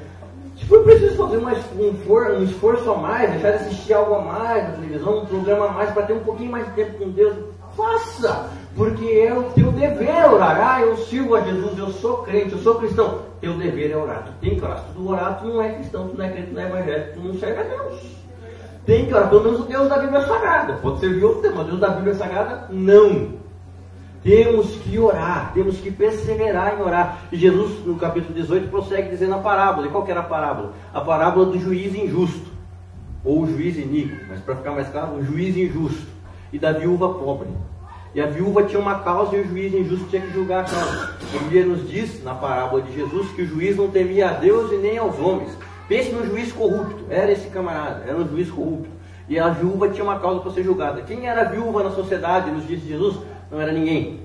A: Se for preciso fazer um, for, um esforço a mais, deixar de assistir algo a mais na televisão, um programa a mais para ter um pouquinho mais de tempo com Deus, faça! Porque é o teu dever orar. Ah, eu sirvo a Jesus, eu sou crente, eu sou cristão. Teu dever é orar. Tu tem que orar. Se tu orar, tu não é cristão, tu não é crente, tu não é evangélico, tu não serve a Deus. Tem que orar, pelo menos o Deus da Bíblia Sagrada. Pode servir outro Deus, mas Deus da Bíblia Sagrada, não. Temos que orar, temos que perseverar em orar. E Jesus, no capítulo 18, prossegue dizendo a parábola. E qual era a parábola? A parábola do juiz injusto, ou o juiz iníquo, mas para ficar mais claro, o juiz injusto, e da viúva pobre. E a viúva tinha uma causa e o juiz injusto tinha que julgar a causa. A Bíblia nos diz, na parábola de Jesus, que o juiz não temia a Deus e nem aos homens. Pense no juiz corrupto, era esse camarada, era um juiz corrupto. E a viúva tinha uma causa para ser julgada. Quem era viúva na sociedade nos dias de Jesus? Não era ninguém.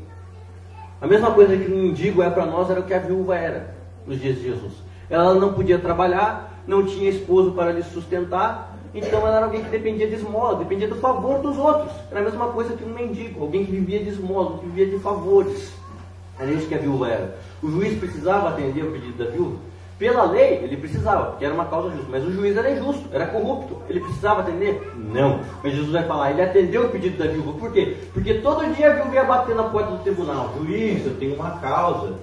A: A mesma coisa que um mendigo é para nós era o que a viúva era nos dias de Jesus. Ela não podia trabalhar, não tinha esposo para lhe sustentar, então ela era alguém que dependia de esmola, dependia do favor dos outros. Era a mesma coisa que um mendigo, alguém que vivia de esmola, que vivia de favores. Era isso que a viúva era. O juiz precisava atender o pedido da viúva? Pela lei, ele precisava, porque era uma causa justa. Mas o juiz era injusto, era corrupto. Ele precisava atender? Não. Mas Jesus vai falar, ele atendeu o pedido da viúva. Por quê? Porque todo dia a viúva ia bater na porta do tribunal. Juiz, eu tenho uma causa.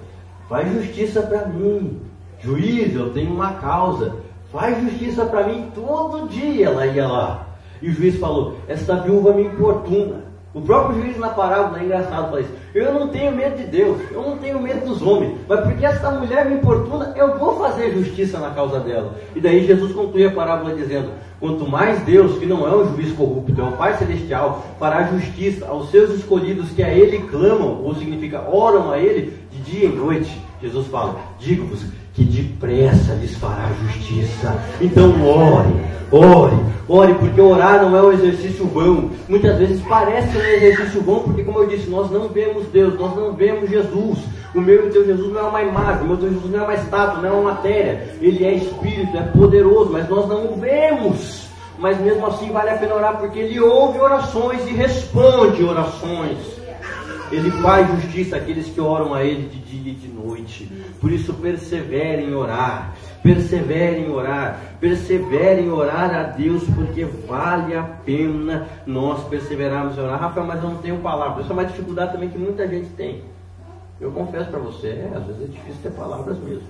A: Faz justiça para mim. Juiz, eu tenho uma causa. Faz justiça para mim. Todo dia ela ia lá. E o juiz falou, essa viúva me importuna. O próprio juiz na parábola é engraçado fala isso. Eu não tenho medo de Deus, eu não tenho medo dos homens, mas porque essa mulher me importuna, eu vou fazer justiça na causa dela. E daí Jesus conclui a parábola dizendo: Quanto mais Deus, que não é um juiz corrupto, é um Pai Celestial, fará justiça aos seus escolhidos que a Ele clamam, ou significa oram a Ele de dia e noite. Jesus fala: Digo-vos que depressa lhes fará justiça. Então ore, ore, ore, porque orar não é um exercício vão. Muitas vezes parece um exercício vão, porque, como eu disse, nós não vemos Deus, nós não vemos Jesus. O meu e o teu Jesus não é uma imagem, o meu teu Jesus não é uma estátua, não é uma matéria. Ele é espírito, é poderoso, mas nós não o vemos. Mas mesmo assim vale a pena orar, porque ele ouve orações e responde orações. Ele faz justiça àqueles que oram a Ele de dia e de noite. Por isso, persevere em orar. Persevere em orar. Persevere em orar a Deus, porque vale a pena nós perseverarmos em orar. Rafael, mas eu não tenho palavras. Isso é uma dificuldade também que muita gente tem. Eu confesso para você, é, às vezes é difícil ter palavras mesmo.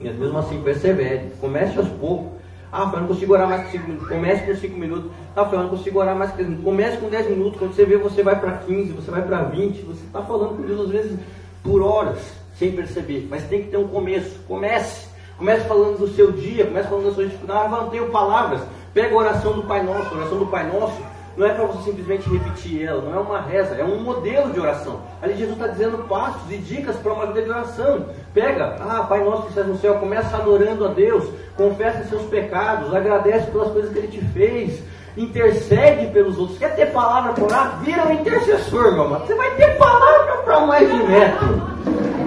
A: Mas mesmo assim, persevere. Comece aos poucos. Ah, Rafael, não consigo orar mais que 5 minutos. Comece com 5 minutos. Ah, Rafael, não consigo orar mais que 10 minutos. Comece com 10 minutos. Quando você vê, você vai para 15, você vai para 20. Você está falando com Deus às vezes por horas, sem perceber. Mas tem que ter um começo. Comece. Comece falando do seu dia. Comece falando da sua dificuldade. Ah, não tenho palavras. Pega a oração do Pai Nosso. A oração do Pai Nosso não é para você simplesmente repetir ela, não é uma reza, é um modelo de oração. Ali Jesus está dizendo passos e dicas para uma vida de oração. Pega, ah, Pai nosso que estás no céu, começa adorando a Deus, confessa seus pecados, agradece pelas coisas que Ele te fez, intercede pelos outros. Quer ter palavra para orar? Vira um intercessor, meu amado. Você vai ter palavra para mais de metro.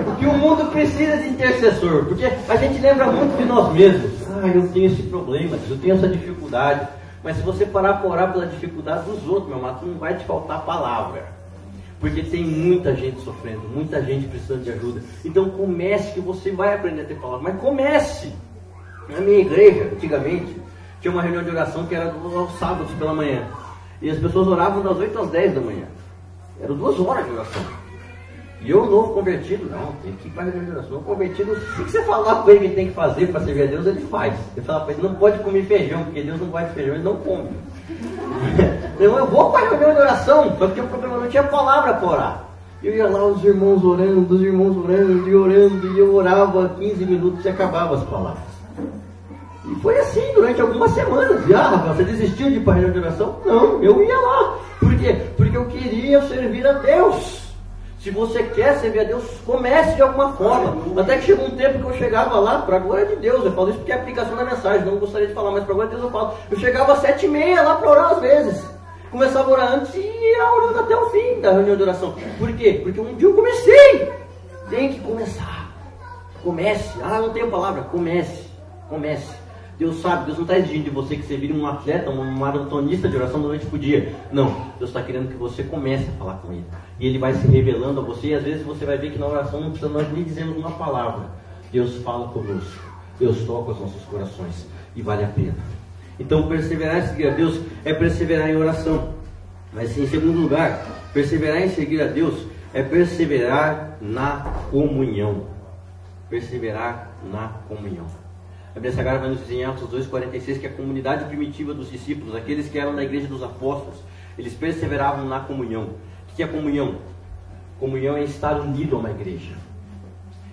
A: Porque o mundo precisa de intercessor. Porque a gente lembra muito de nós mesmos. Ah, eu tenho esse problema, eu tenho essa dificuldade. Mas se você parar para orar pela dificuldade dos outros, meu amado, não vai te faltar palavra. Porque tem muita gente sofrendo, muita gente precisando de ajuda. Então comece que você vai aprender a ter palavra. Mas comece. Na minha igreja, antigamente, tinha uma reunião de oração que era aos sábados pela manhã. E as pessoas oravam das 8 às 10 da manhã. Eram duas horas de oração. E eu, novo convertido, não, tem que ir para a reunião de oração. convertido, se você falar para ele que tem que fazer para servir a Deus, ele faz. Ele fala para ele, não pode comer feijão, porque Deus não gosta de feijão, ele não come. (laughs) então eu vou para a reunião de oração, só que o problema não tinha palavra para orar. Eu ia lá, os irmãos orando, os irmãos orando e orando, e eu orava 15 minutos e acabava as palavras. E foi assim durante algumas semanas. E, ah, você desistiu de ir para a reunião de oração? Não, eu ia lá. Por quê? Porque eu queria servir a Deus. Se você quer servir a Deus, comece de alguma forma. Até que chegou um tempo que eu chegava lá, para a glória de Deus, eu falo isso porque é a aplicação da mensagem, não gostaria de falar, mas para a glória de Deus eu falo. Eu chegava às sete e meia lá para orar às vezes. Começava a orar antes e ia orando até o fim da reunião de oração. Por quê? Porque um dia eu comecei. Tem que começar. Comece. Ah, não tenho palavra. Comece. Comece. Deus sabe, Deus não está exigindo de você que você vire um atleta, um maratonista de oração durante o dia. Não, Deus está querendo que você comece a falar com Ele. E Ele vai se revelando a você, e às vezes você vai ver que na oração não precisa nós nem dizermos uma palavra. Deus fala conosco, Deus toca os nossos corações, e vale a pena. Então, perseverar em seguir a Deus é perseverar em oração. Mas em segundo lugar, perseverar em seguir a Deus é perseverar na comunhão. Perseverar na comunhão. A Bíblia Sagrada vai nos dizer em Atos 2,46 que a comunidade primitiva dos discípulos, aqueles que eram da igreja dos apóstolos, eles perseveravam na comunhão. O que é comunhão? Comunhão é estar unido a uma igreja.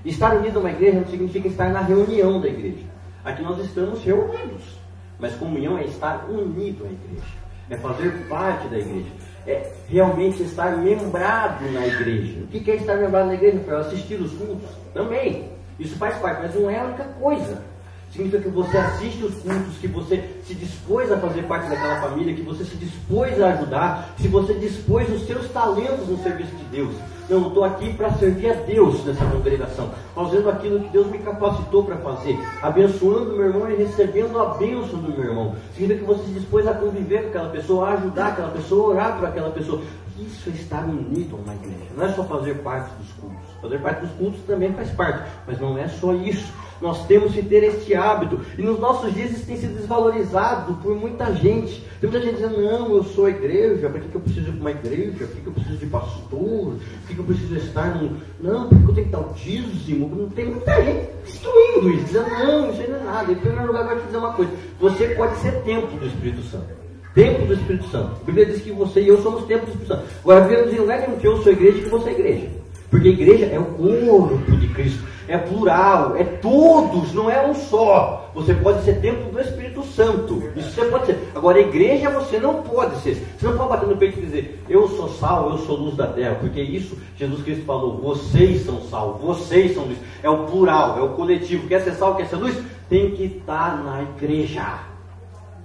A: Estar unido a uma igreja não significa estar na reunião da igreja. Aqui nós estamos reunidos. Mas comunhão é estar unido à igreja. É fazer parte da igreja. É realmente estar membrado na igreja. O que é estar membrado na igreja? É assistir os cultos? Também. Isso faz parte, mas não é a única coisa. Significa que você assiste os cultos, que você se dispôs a fazer parte daquela família, que você se dispôs a ajudar, se você dispôs os seus talentos no serviço de Deus. Não, estou aqui para servir a Deus nessa congregação, fazendo aquilo que Deus me capacitou para fazer, abençoando meu irmão e recebendo a bênção do meu irmão. Significa que você se dispôs a conviver com aquela pessoa, a ajudar aquela pessoa, a orar por aquela pessoa. Isso é estar unido a uma igreja, não é só fazer parte dos cultos. Fazer parte dos cultos também faz parte, mas não é só isso. Nós temos que ter este hábito. E nos nossos dias isso tem sido desvalorizado por muita gente. Tem muita gente dizendo, não, eu sou igreja, para que, que eu preciso para uma igreja? Por que, que eu preciso de pastor? Por que, que eu preciso estar num. Não, porque eu tenho que dar o dízimo. Não tem muita gente destruindo isso, dizendo, não, isso aí não é nada. Em primeiro lugar, eu vou te dizer uma coisa: você pode ser templo do Espírito Santo. Templo do Espírito Santo. A Bíblia diz que você e eu somos templo do Espírito Santo. Agora, a Bíblia diz em lugar nenhum que eu sou igreja e que você é igreja. Porque a igreja é o corpo de Cristo, é plural, é todos, não é um só. Você pode ser templo do Espírito Santo, isso você pode ser. Agora, igreja você não pode ser. Você não pode bater no peito e dizer, eu sou sal, eu sou luz da terra, porque isso Jesus Cristo falou, vocês são sal, vocês são luz. É o plural, é o coletivo. Quer ser sal, quer ser luz? Tem que estar na igreja.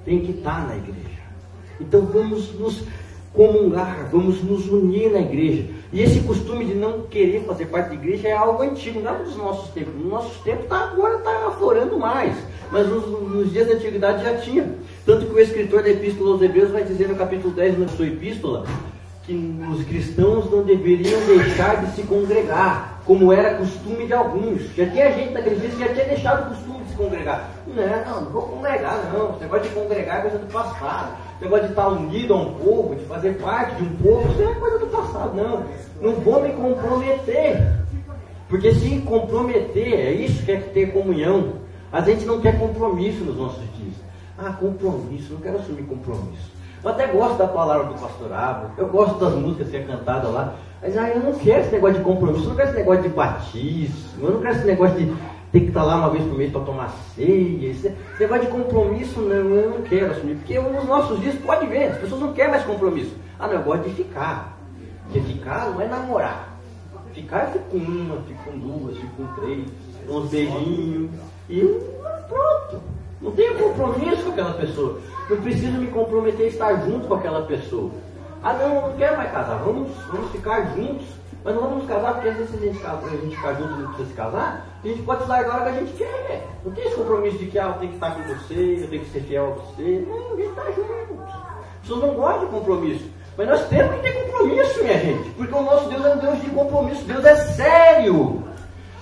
A: Tem que estar na igreja. Então vamos nos comungar, vamos nos unir na igreja. E esse costume de não querer fazer parte da igreja é algo antigo, não é dos nossos tempos. Nos nossos tempos tá, agora está aflorando mais. Mas nos, nos, dias da antiguidade já tinha. Tanto que o escritor da Epístola aos Hebreus vai dizer no capítulo 10 da sua epístola que os cristãos não deveriam deixar de se congregar, como era costume de alguns. Já tinha gente naquele dia que já tinha deixado o costume de se congregar. Não, não vou congregar, não. Esse negócio de congregar é coisa do passado. Esse negócio de estar unido a um povo, de fazer parte de um povo, isso é coisa do passado. Não, não vou me comprometer. Porque se comprometer, é isso que é ter comunhão. A gente não quer compromisso nos nossos dias. Ah, compromisso, não quero assumir compromisso. Eu até gosto da palavra do pastorado, eu gosto das músicas que é cantada lá, mas ah, eu não quero esse negócio de compromisso, eu não quero esse negócio de batismo, eu não quero esse negócio de ter que estar lá uma vez por mês para tomar ceia. Esse negócio de compromisso, não, eu não quero assumir. Porque nos nossos dias, pode ver, as pessoas não querem mais compromisso. Ah, não, eu gosto de ficar. Porque ficar não é namorar. Ficar eu fico com uma, fico com duas, fico com três, uns beijinhos. E pronto. Não tenho compromisso com aquela pessoa. Não preciso me comprometer a estar junto com aquela pessoa. Ah, não, eu não quero mais casar. Vamos, vamos ficar juntos mas não vamos nos casar porque às vezes a gente, a gente ficar junto não precisa se casar, a gente pode se largar a hora que a gente quer. Não tem esse compromisso de que ah, eu tenho que estar com você, eu tenho que ser fiel a você. Não, a gente está junto. As pessoas não gostam de compromisso. Mas nós temos que ter compromisso, minha gente. Porque o nosso Deus é um Deus de compromisso. Deus é sério.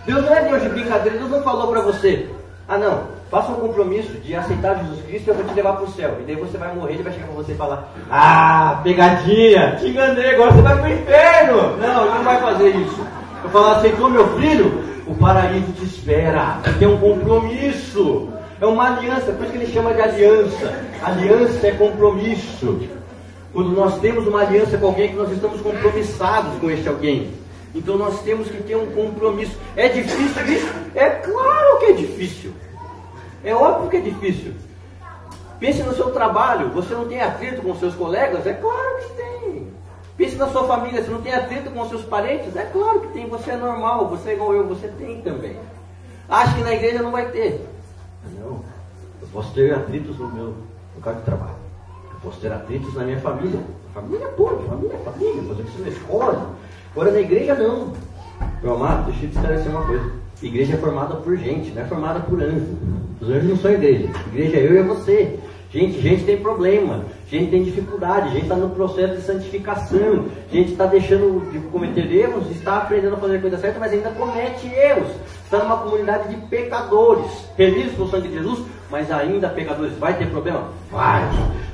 A: Deus não é Deus de brincadeira. Deus não falou para você, ah não, faça um compromisso de aceitar Jesus Cristo e eu vou te levar para o céu. E daí você vai morrer, ele vai chegar para você e falar: Ah, pegadinha, te enganei, agora você vai para o inferno. Não, ele não vai fazer isso. Eu falar: Aceitou meu filho? O paraíso te espera. Tem um compromisso. É uma aliança, por isso que ele chama de aliança. Aliança é compromisso. Quando nós temos uma aliança com alguém, que nós estamos compromissados com este alguém. Então nós temos que ter um compromisso. É difícil isso? É claro que é difícil. É óbvio que é difícil. Pense no seu trabalho, você não tem atrito com seus colegas? É claro que tem. Pense na sua família, você não tem atrito com seus parentes? É claro que tem, você é normal, você é igual eu, você tem também. Acho que na igreja não vai ter. Não, eu posso ter atritos no meu lugar de trabalho. Eu posso ter atritos na minha família. Família pode, família é família, fazer isso na escola. Agora na igreja não. Meu amado, deixa eu te esclarecer uma coisa. Igreja é formada por gente, não é formada por anjos. Os anjos não são igreja. Igreja é eu e você. Gente, gente tem problema, gente tem dificuldade, gente está no processo de santificação, gente está deixando de cometer erros, está aprendendo a fazer a coisa certa, mas ainda comete erros. Está numa comunidade de pecadores, remidos pelo sangue de Jesus, mas ainda pecadores. Vai ter problema? Vai.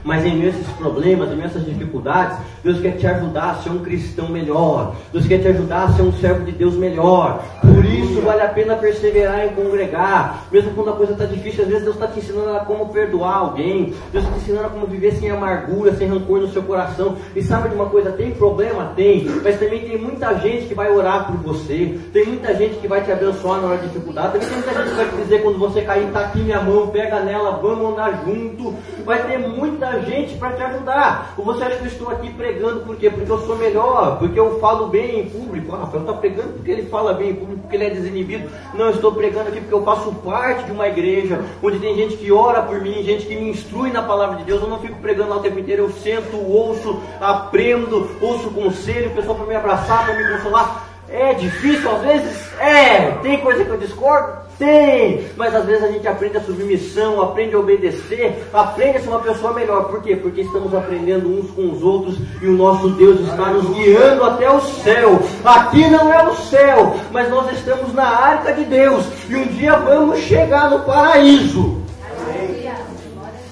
A: Mas em meio a esses problemas, em meio a essas dificuldades, Deus quer te ajudar a ser um cristão melhor. Deus quer te ajudar a ser um servo de Deus melhor. Por isso vale a pena perseverar em congregar. Mesmo quando a coisa está difícil, às vezes Deus está te ensinando a como perdoar alguém. Deus está te ensinando a como viver sem amargura, sem rancor no seu coração. E sabe de uma coisa? Tem problema? Tem. Mas também tem muita gente que vai orar por você. Tem muita gente que vai te abençoar na hora de dificuldade. Também tem muita gente que vai te dizer quando você cair, está aqui minha mão, pega nela, vamos andar junto. Vai ter muita gente para te ajudar. Ou você acha que eu estou aqui pregando por quê? Porque eu sou melhor, porque eu falo bem em público. Ah, Rafael está pregando porque ele fala bem em público. porque ele é desinibido. Não, eu estou pregando aqui porque eu faço parte de uma igreja onde tem gente que ora por mim, gente que me instrui na palavra de Deus. Eu não fico pregando lá o tempo inteiro, eu sento, ouço, aprendo, ouço conselho, o pessoal para me abraçar, para me consolar. É difícil às vezes? É. Tem coisa que eu discordo? Tem. Mas às vezes a gente aprende a submissão, aprende a obedecer, aprende a ser uma pessoa melhor. Por quê? Porque estamos aprendendo uns com os outros e o nosso Deus está nos guiando até o céu. Aqui não é o céu, mas nós estamos na arca de Deus e um dia vamos chegar no paraíso.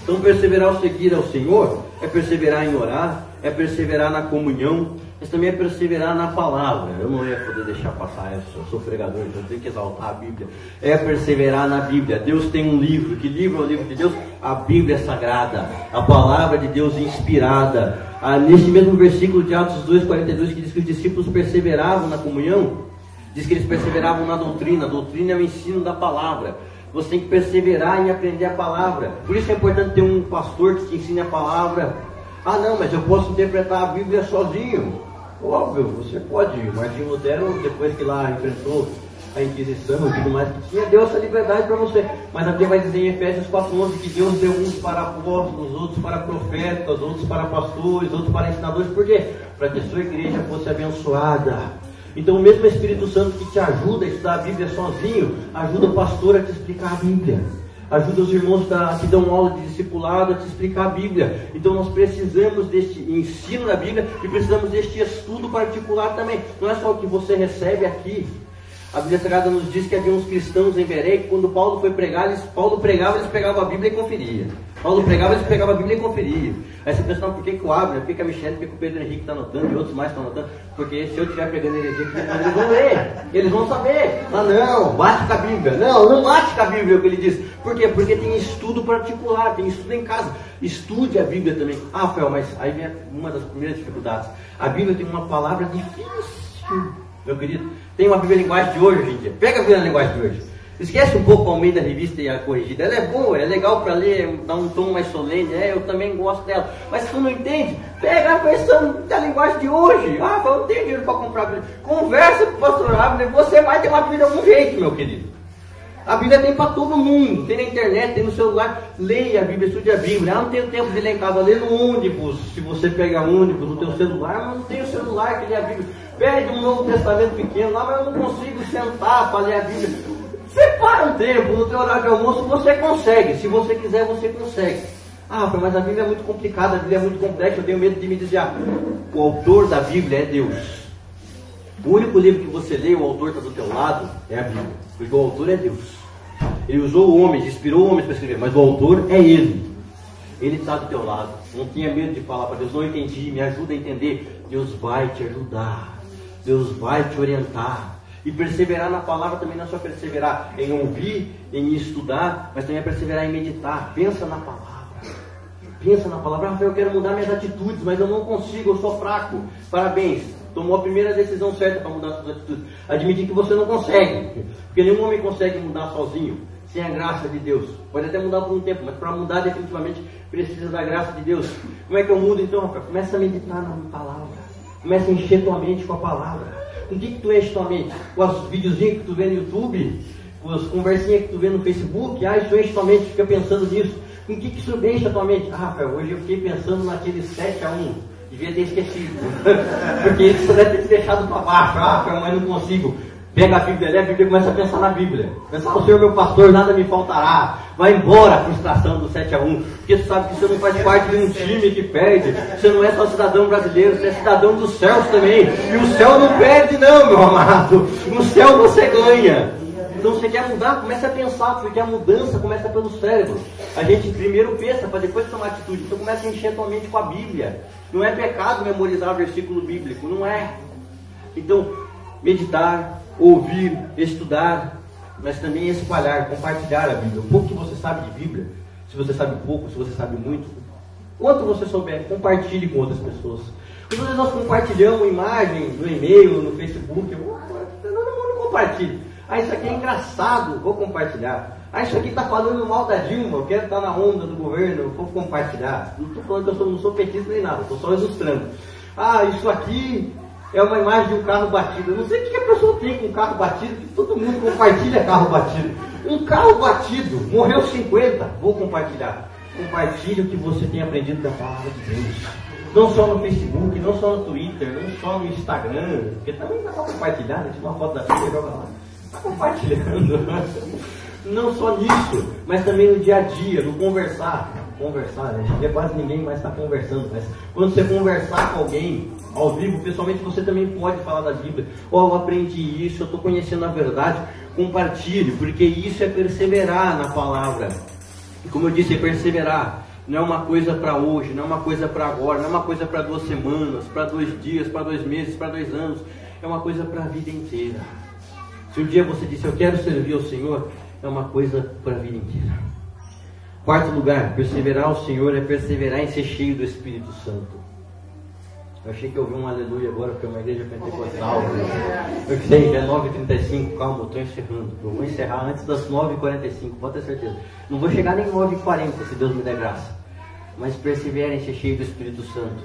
A: Então perseverar ao seguir ao Senhor é perseverar em orar, é perseverar na comunhão, mas também é perseverar na palavra. Eu não ia poder deixar passar isso, eu sou pregador, então eu tenho que exaltar a Bíblia. É perseverar na Bíblia. Deus tem um livro. Que livro é o livro de Deus? A Bíblia Sagrada, a palavra de Deus inspirada. Ah, mesmo versículo de Atos 2,42 que diz que os discípulos perseveravam na comunhão, diz que eles perseveravam na doutrina. A doutrina é o ensino da palavra. Você tem que perseverar em aprender a palavra. Por isso é importante ter um pastor que te ensine a palavra. Ah, não, mas eu posso interpretar a Bíblia sozinho. Óbvio, você pode. Martinho Lutero, depois que lá enfrentou a Inquisição e tudo mais que tinha, deu essa liberdade para você. Mas a Bíblia vai dizer em Efésios 4,11 que Deus deu uns para apóstolos, outros para profetas, outros para pastores, outros para ensinadores. Por quê? Para que a sua igreja fosse abençoada. Então o mesmo Espírito Santo que te ajuda a estudar a Bíblia sozinho, ajuda o pastor a te explicar a Bíblia ajuda os irmãos da, que dão aula de discipulado a te explicar a Bíblia. Então nós precisamos deste ensino da Bíblia e precisamos deste estudo particular também. Não é só o que você recebe aqui. A Bíblia Sagrada nos diz que havia uns cristãos em Beré que quando Paulo foi pregar, eles, Paulo pregava, eles pegavam a Bíblia e conferia. Paulo pregava, eles pegavam a Bíblia e conferia. Aí você pensa, não, por que, que o Abner, por que, que a Michelle, por que, que o Pedro Henrique está anotando e outros mais estão anotando? Porque se eu estiver pregando heresia, eles vão ler, eles vão saber. Ah, não, bate com a Bíblia. Não, não bate com a Bíblia, é o que ele diz. Por quê? Porque tem estudo particular, tem estudo em casa. Estude a Bíblia também. Ah, Rafael, mas aí vem uma das primeiras dificuldades. A Bíblia tem uma palavra difícil, meu querido. Tem uma Bíblia linguagem de hoje, gente. Pega a Bíblia linguagem de hoje. Esquece um pouco o meio da revista e a corrigida. Ela é boa, é legal para ler, dá um tom mais solene. É, eu também gosto dela. Mas se tu não entende, pega a versão da linguagem de hoje. Ah, eu não tenho dinheiro para comprar Bíblia. Conversa com o pastor Abner, você vai ter uma Bíblia de algum jeito, meu querido. A Bíblia tem para todo mundo, tem na internet, tem no celular. Leia a Bíblia, estude a Bíblia. Ah, não tenho tempo de ler em casa, lê no ônibus. Se você pega ônibus no teu celular, mas não tem o celular que lê a Bíblia. Pede um Novo Testamento pequeno lá, mas eu não consigo sentar para ler a Bíblia. Separa um tempo no teu horário de almoço, você consegue. Se você quiser, você consegue. Ah, mas a Bíblia é muito complicada, a Bíblia é muito complexa, eu tenho medo de me desviar. O autor da Bíblia é Deus. O único livro que você lê, o autor está do teu lado, é a Bíblia. Porque o autor é Deus. Ele usou homens, inspirou homens para escrever, mas o autor é ele. Ele está do teu lado. Não tinha medo de falar para Deus, não entendi, me ajuda a entender. Deus vai te ajudar. Deus vai te orientar. E perseverar na palavra também não é só perseverar em ouvir, em estudar, mas também é perseverar em meditar. Pensa na palavra. Pensa na palavra. Rafael, eu quero mudar minhas atitudes, mas eu não consigo, eu sou fraco. Parabéns. Tomou a primeira decisão certa para mudar suas atitudes. Admitir que você não consegue. Porque nenhum homem consegue mudar sozinho, sem a graça de Deus. Pode até mudar por um tempo, mas para mudar definitivamente precisa da graça de Deus. Como é que eu mudo então, Rafael? Começa a meditar na palavra. Começa a encher tua mente com a palavra. Com o que, que tu enche tua mente? Com os videozinhos que tu vê no YouTube? Com as conversinhas que tu vê no Facebook? Ah, isso enche tua mente, fica pensando nisso. Com o que, que isso enche a tua mente? Ah, Rafael, hoje eu fiquei pensando naquele 7 a 1 Devia ter esquecido. (laughs) Porque isso deve ter te deixado para baixo. Ah, mas não consigo. Pega a Bíblia, lê a Bíblia e começa a pensar na Bíblia. Pensar, o Senhor meu pastor, nada me faltará. Vai embora a frustração do 7 a 1 Porque você sabe que você não faz parte de um time que perde. Você não é só cidadão brasileiro, você é cidadão dos céus também. E o céu não perde, não, meu amado. No céu você ganha. Então você quer mudar, começa a pensar, porque a mudança começa pelo cérebro. A gente primeiro pensa para depois tomar atitude. Então começa a encher a tua mente com a Bíblia. Não é pecado memorizar versículo bíblico, não é. Então, meditar, ouvir, estudar, mas também espalhar, compartilhar a Bíblia. O pouco que você sabe de Bíblia, se você sabe pouco, se você sabe muito, quanto você souber, compartilhe com outras pessoas. Muitas vezes nós compartilhamos imagens no e-mail, no Facebook, todo mundo compartilha. Ah, isso aqui é engraçado, vou compartilhar. Ah, isso aqui está falando mal da Dilma, eu quero estar na onda do governo, vou compartilhar. Não estou falando que eu sou, não sou petista nem nada, estou só ilustrando. Ah, isso aqui é uma imagem de um carro batido. Eu não sei o que a pessoa tem com um carro batido, que todo mundo compartilha carro batido. Um carro batido, morreu 50, vou compartilhar. Compartilhe o que você tem aprendido da palavra de Deus. Não só no Facebook, não só no Twitter, não só no Instagram, porque também dá para compartilhar, né? tira uma foto da filha e joga lá. Está compartilhando. (laughs) Não só nisso, mas também no dia a dia, no conversar. Conversar, né? Quase ninguém mais está conversando, mas quando você conversar com alguém, ao vivo, pessoalmente, você também pode falar da Bíblia. Ó, oh, eu aprendi isso, eu estou conhecendo a verdade. Compartilhe, porque isso é perseverar na palavra. Como eu disse, é perseverar. Não é uma coisa para hoje, não é uma coisa para agora, não é uma coisa para duas semanas, para dois dias, para dois meses, para dois anos. É uma coisa para a vida inteira. Se um dia você disse, eu quero servir ao Senhor, é uma coisa para a vida inteira. Quarto lugar, perseverar ao Senhor é perseverar em ser cheio do Espírito Santo. Eu achei que eu um aleluia agora, porque é uma igreja pentecostal. Eu sei, já é 9h35, calma, eu estou encerrando. Eu vou encerrar antes das 9h45, pode ter certeza. Não vou chegar nem 9h40, se Deus me der graça. Mas perseverem ser cheio do Espírito Santo.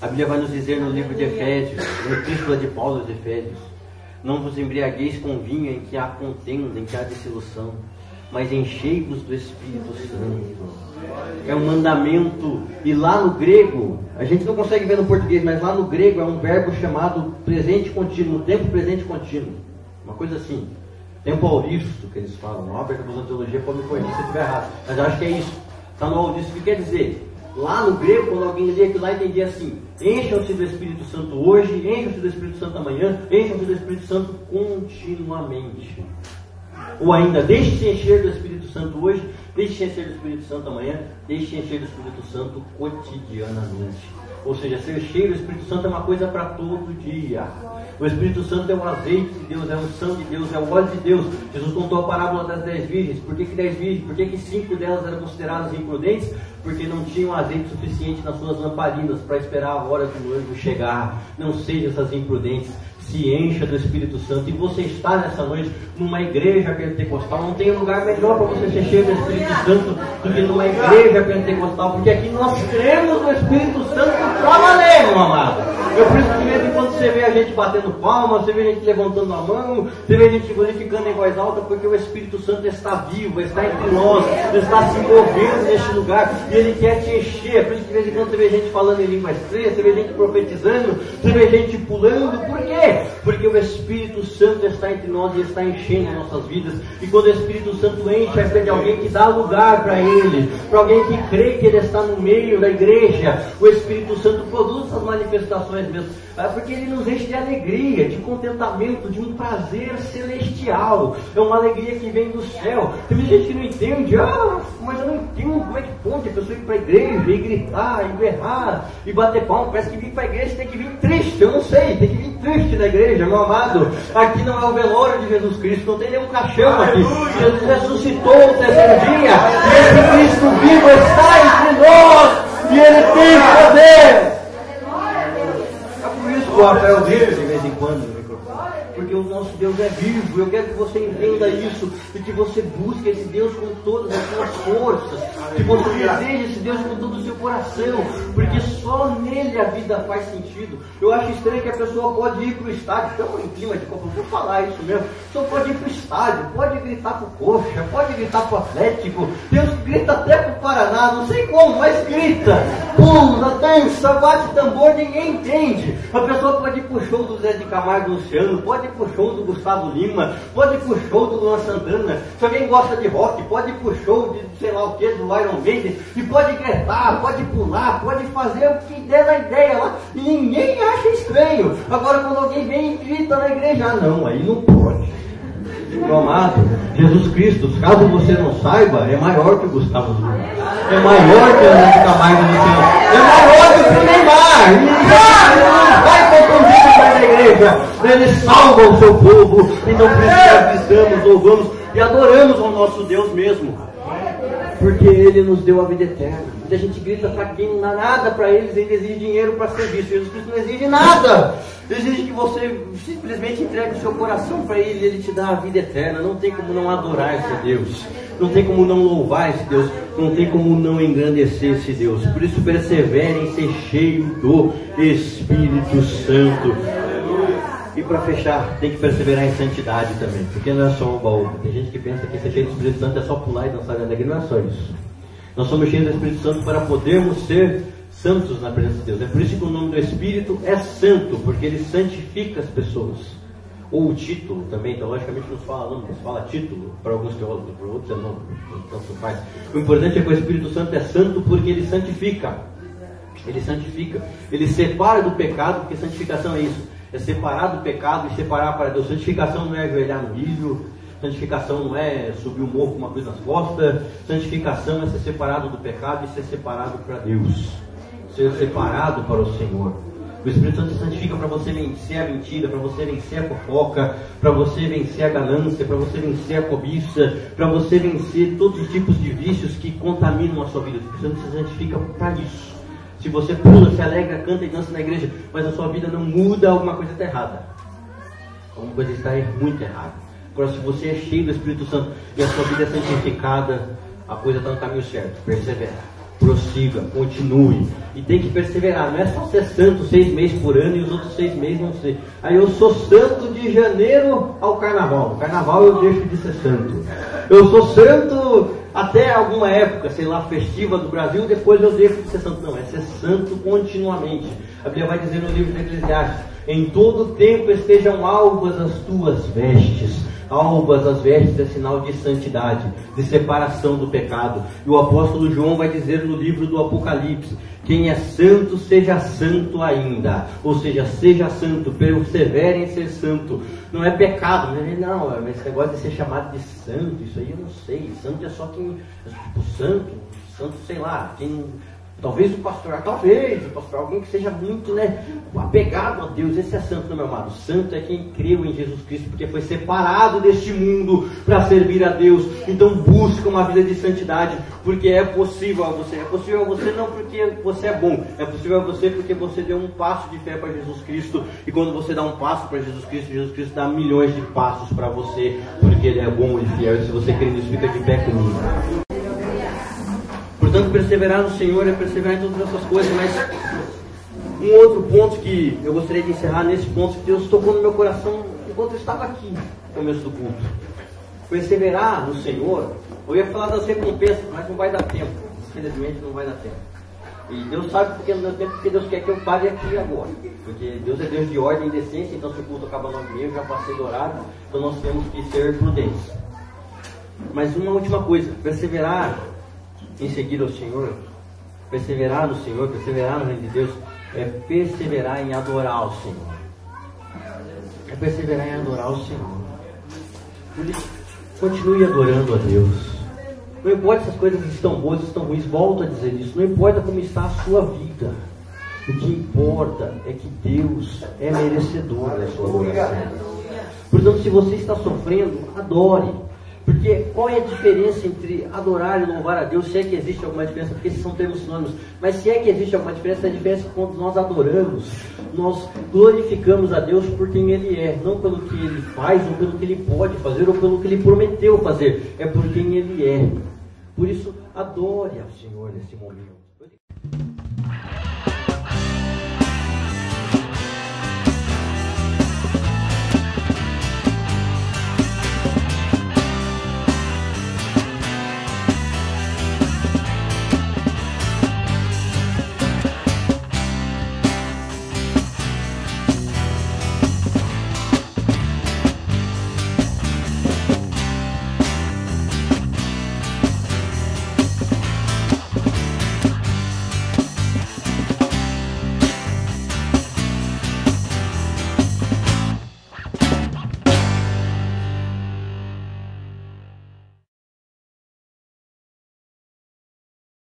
A: A Bíblia vai nos dizer no livro de Efésios, na epístola de Paulo aos Efésios, não vos embriagueis com vinho em que há contenda, em que há dissolução, mas enchei-vos do Espírito Santo é um mandamento. E lá no grego, a gente não consegue ver no português, mas lá no grego é um verbo chamado presente contínuo, tempo presente contínuo. Uma coisa assim. Tempo auristo, que eles falam. Uma aberta da teologia pode me corrigir se eu estiver errado. Mas eu acho que é isso. Está no auristo. O que quer dizer? Lá no grego, quando alguém lia aquilo lá, entendia assim: encham-se do Espírito Santo hoje, encham-se do Espírito Santo amanhã, encham-se do Espírito Santo continuamente. Ou ainda, deixe-se encher do Espírito Santo hoje, deixe-se encher do Espírito Santo amanhã, deixe-se encher do Espírito Santo cotidianamente. Ou seja, ser cheio do Espírito Santo é uma coisa para todo dia. O Espírito Santo é o azeite de Deus, é a unção de Deus, é o óleo de Deus. Jesus contou a parábola das dez virgens. Por que, que dez virgens? Por que, que cinco delas eram consideradas imprudentes? Porque não tinham azeite suficiente nas suas lamparinas para esperar a hora do noivo chegar. Não sejam essas imprudentes se encha do Espírito Santo e você está nessa noite numa igreja pentecostal, não tem lugar melhor para você ser cheio do Espírito Santo do que numa igreja pentecostal, porque aqui nós cremos no Espírito Santo para valer, meu amado. Eu por isso que mesmo quando você vê a gente batendo palma, você vê a gente levantando a mão, você vê a gente glorificando em voz alta, porque o Espírito Santo está vivo, está entre nós, está se movendo neste lugar e ele quer te encher. Por isso que de vez em quando você vê gente falando em língua estranha, você vê gente profetizando, você vê gente pulando. Por quê? Porque o Espírito Santo está entre nós e está enchendo as nossas vidas. E quando o Espírito Santo enche, é de alguém que dá lugar para ele, para alguém que crê que ele está no meio da igreja. O Espírito Santo produz essas manifestações mesmo. É porque ele nos enche de alegria, de contentamento, de um prazer celestial. É uma alegria que vem do céu. Tem gente que não entende, ah, mas eu não entendo como é que pode a pessoa ir para a igreja e gritar, e berrar, e bater palma. Parece que vir para a igreja tem que vir triste, eu não sei, tem que vir triste na igreja, meu amado. Aqui não é o velório de Jesus Cristo, não tem nenhum caixão aqui. Jesus ressuscitou no terceiro dia, e esse Cristo vivo está entre nós, e ele tem poder o Rafael dele de vez em quando. Porque o nosso Deus é vivo. Eu quero que você entenda isso e que você busque esse Deus com todas as suas forças. Que você deseje esse Deus com todo o seu coração. Porque só nele a vida faz sentido. Eu acho estranho que a pessoa pode ir para o estádio, estamos em clima de Copa, vou falar isso mesmo. Pessoa pode ir para o estádio, pode gritar para o Coxa, pode gritar para o Atlético. Deus grita até para o Paraná, não sei como, mas grita. Pula, dança, bate tambor, ninguém entende. A pessoa pode ir pro show do Zé de Camargo Luciano, pode ir pro show do Gustavo Lima, pode ir pro show do Luan Santana. Se alguém gosta de rock, pode ir pro show de sei lá o que, do Iron Maiden, e pode gritar, pode pular, pode fazer o que der na ideia lá, e ninguém acha estranho. Agora quando alguém vem e grita na igreja, ah não, aí não pode. Meu amado, Jesus Cristo, caso você não saiba, é maior que o Gustavo Lima. É maior que o de Camargo Luciano. É maior que o Neymar. Não vai igreja. Ele salva o seu povo. Então por isso nós gritamos, louvamos e adoramos ao nosso Deus mesmo. Porque Ele nos deu a vida eterna. Muita gente grita para quem não dá nada para eles, ele exige dinheiro para serviço. Jesus Cristo não exige nada. Exige que você simplesmente entregue o seu coração para Ele e Ele te dá a vida eterna. Não tem como não adorar esse Deus. Não tem como não louvar esse Deus. Não tem como não engrandecer esse Deus. Por isso persevere em ser cheio do Espírito Santo. E para fechar, tem que perseverar em santidade também, porque não é só um baú. Tem gente que pensa que ser cheio do Espírito Santo é só pular e dançar de alegria, não é só isso. Nós somos cheios do Espírito Santo para podermos ser santos na presença de Deus. É por isso que o nome do Espírito é santo, porque ele santifica as pessoas. Ou o título também, então logicamente não se fala nome, se fala título, para alguns teólogos, para outros é nome, tanto faz. O importante é que o Espírito Santo é santo porque ele santifica. Ele santifica, ele separa do pecado, porque santificação é isso é separar do pecado e separar para Deus. Santificação não é ajoelhar no milho, santificação não é subir o morro com uma coisa nas costas, santificação é ser separado do pecado e ser separado para Deus, ser separado para o Senhor. O Espírito Santo santifica para você vencer a mentira, para você vencer a fofoca, para você vencer a ganância, para você vencer a cobiça, para você vencer todos os tipos de vícios que contaminam a sua vida. O Espírito Santo se santifica para isso. Se você pula, se alegra, canta e dança na igreja, mas a sua vida não muda, alguma coisa está errada. Alguma coisa está muito errada. Agora, se você é cheio do Espírito Santo e a sua vida é santificada, a coisa está no caminho certo. Persevera, prossiga, continue. E tem que perseverar. Não é só ser santo seis meses por ano e os outros seis meses não ser. Aí eu sou santo de janeiro ao carnaval. Carnaval eu deixo de ser santo. Eu sou santo até alguma época, sei lá, festiva do Brasil, depois eu deixo de ser santo. Não, é ser santo continuamente. A Bíblia vai dizer no livro de Eclesiastes: em todo tempo estejam alvas as tuas vestes. Alvas as vestes é sinal de santidade, de separação do pecado. E o apóstolo João vai dizer no livro do Apocalipse: quem é santo, seja santo ainda. Ou seja, seja santo, persevere em ser santo. Não é pecado, né? não, esse negócio de ser chamado de santo, isso aí eu não sei. Santo é só quem. Tipo, santo, santo, sei lá, quem Talvez o pastor, talvez o pastor, alguém que seja muito né, apegado a Deus, esse é santo, meu amado. Santo é quem creu em Jesus Cristo, porque foi separado deste mundo para servir a Deus. Então busca uma vida de santidade, porque é possível a você. É possível a você não porque você é bom, é possível a você porque você deu um passo de fé para Jesus Cristo. E quando você dá um passo para Jesus Cristo, Jesus Cristo dá milhões de passos para você, porque Ele é bom e fiel. E se você crê nisso, fica de pé comigo. Portanto, perseverar no Senhor é perseverar em todas essas coisas, mas um outro ponto que eu gostaria de encerrar nesse ponto que Deus tocou no meu coração enquanto eu estava aqui no começo do culto. Perseverar no Senhor, eu ia falar das recompensas, mas não vai dar tempo. Infelizmente não vai dar tempo. E Deus sabe porque não deu tempo, porque Deus quer que eu pare aqui agora. Porque Deus é Deus de ordem e decência, então se o culto acaba no meio, já passei do horário, então nós temos que ser prudentes. Mas uma última coisa, perseverar em seguir ao Senhor, perseverar no Senhor, perseverar no reino de Deus, é perseverar em adorar o Senhor. É perseverar em adorar o Senhor. Continue adorando a Deus. Não importa se as coisas estão boas ou estão ruins, volto a dizer isso. Não importa como está a sua vida. O que importa é que Deus é merecedor da sua adoração. Portanto, se você está sofrendo, adore. Porque qual é a diferença entre adorar e louvar a Deus? Se é que existe alguma diferença, porque esses são termos sinônimos. Mas se é que existe alguma diferença, a diferença é que quando nós adoramos, nós glorificamos a Deus por quem Ele é, não pelo que Ele faz, ou pelo que Ele pode fazer, ou pelo que Ele prometeu fazer, é por quem Ele é. Por isso, adore ao Senhor nesse momento.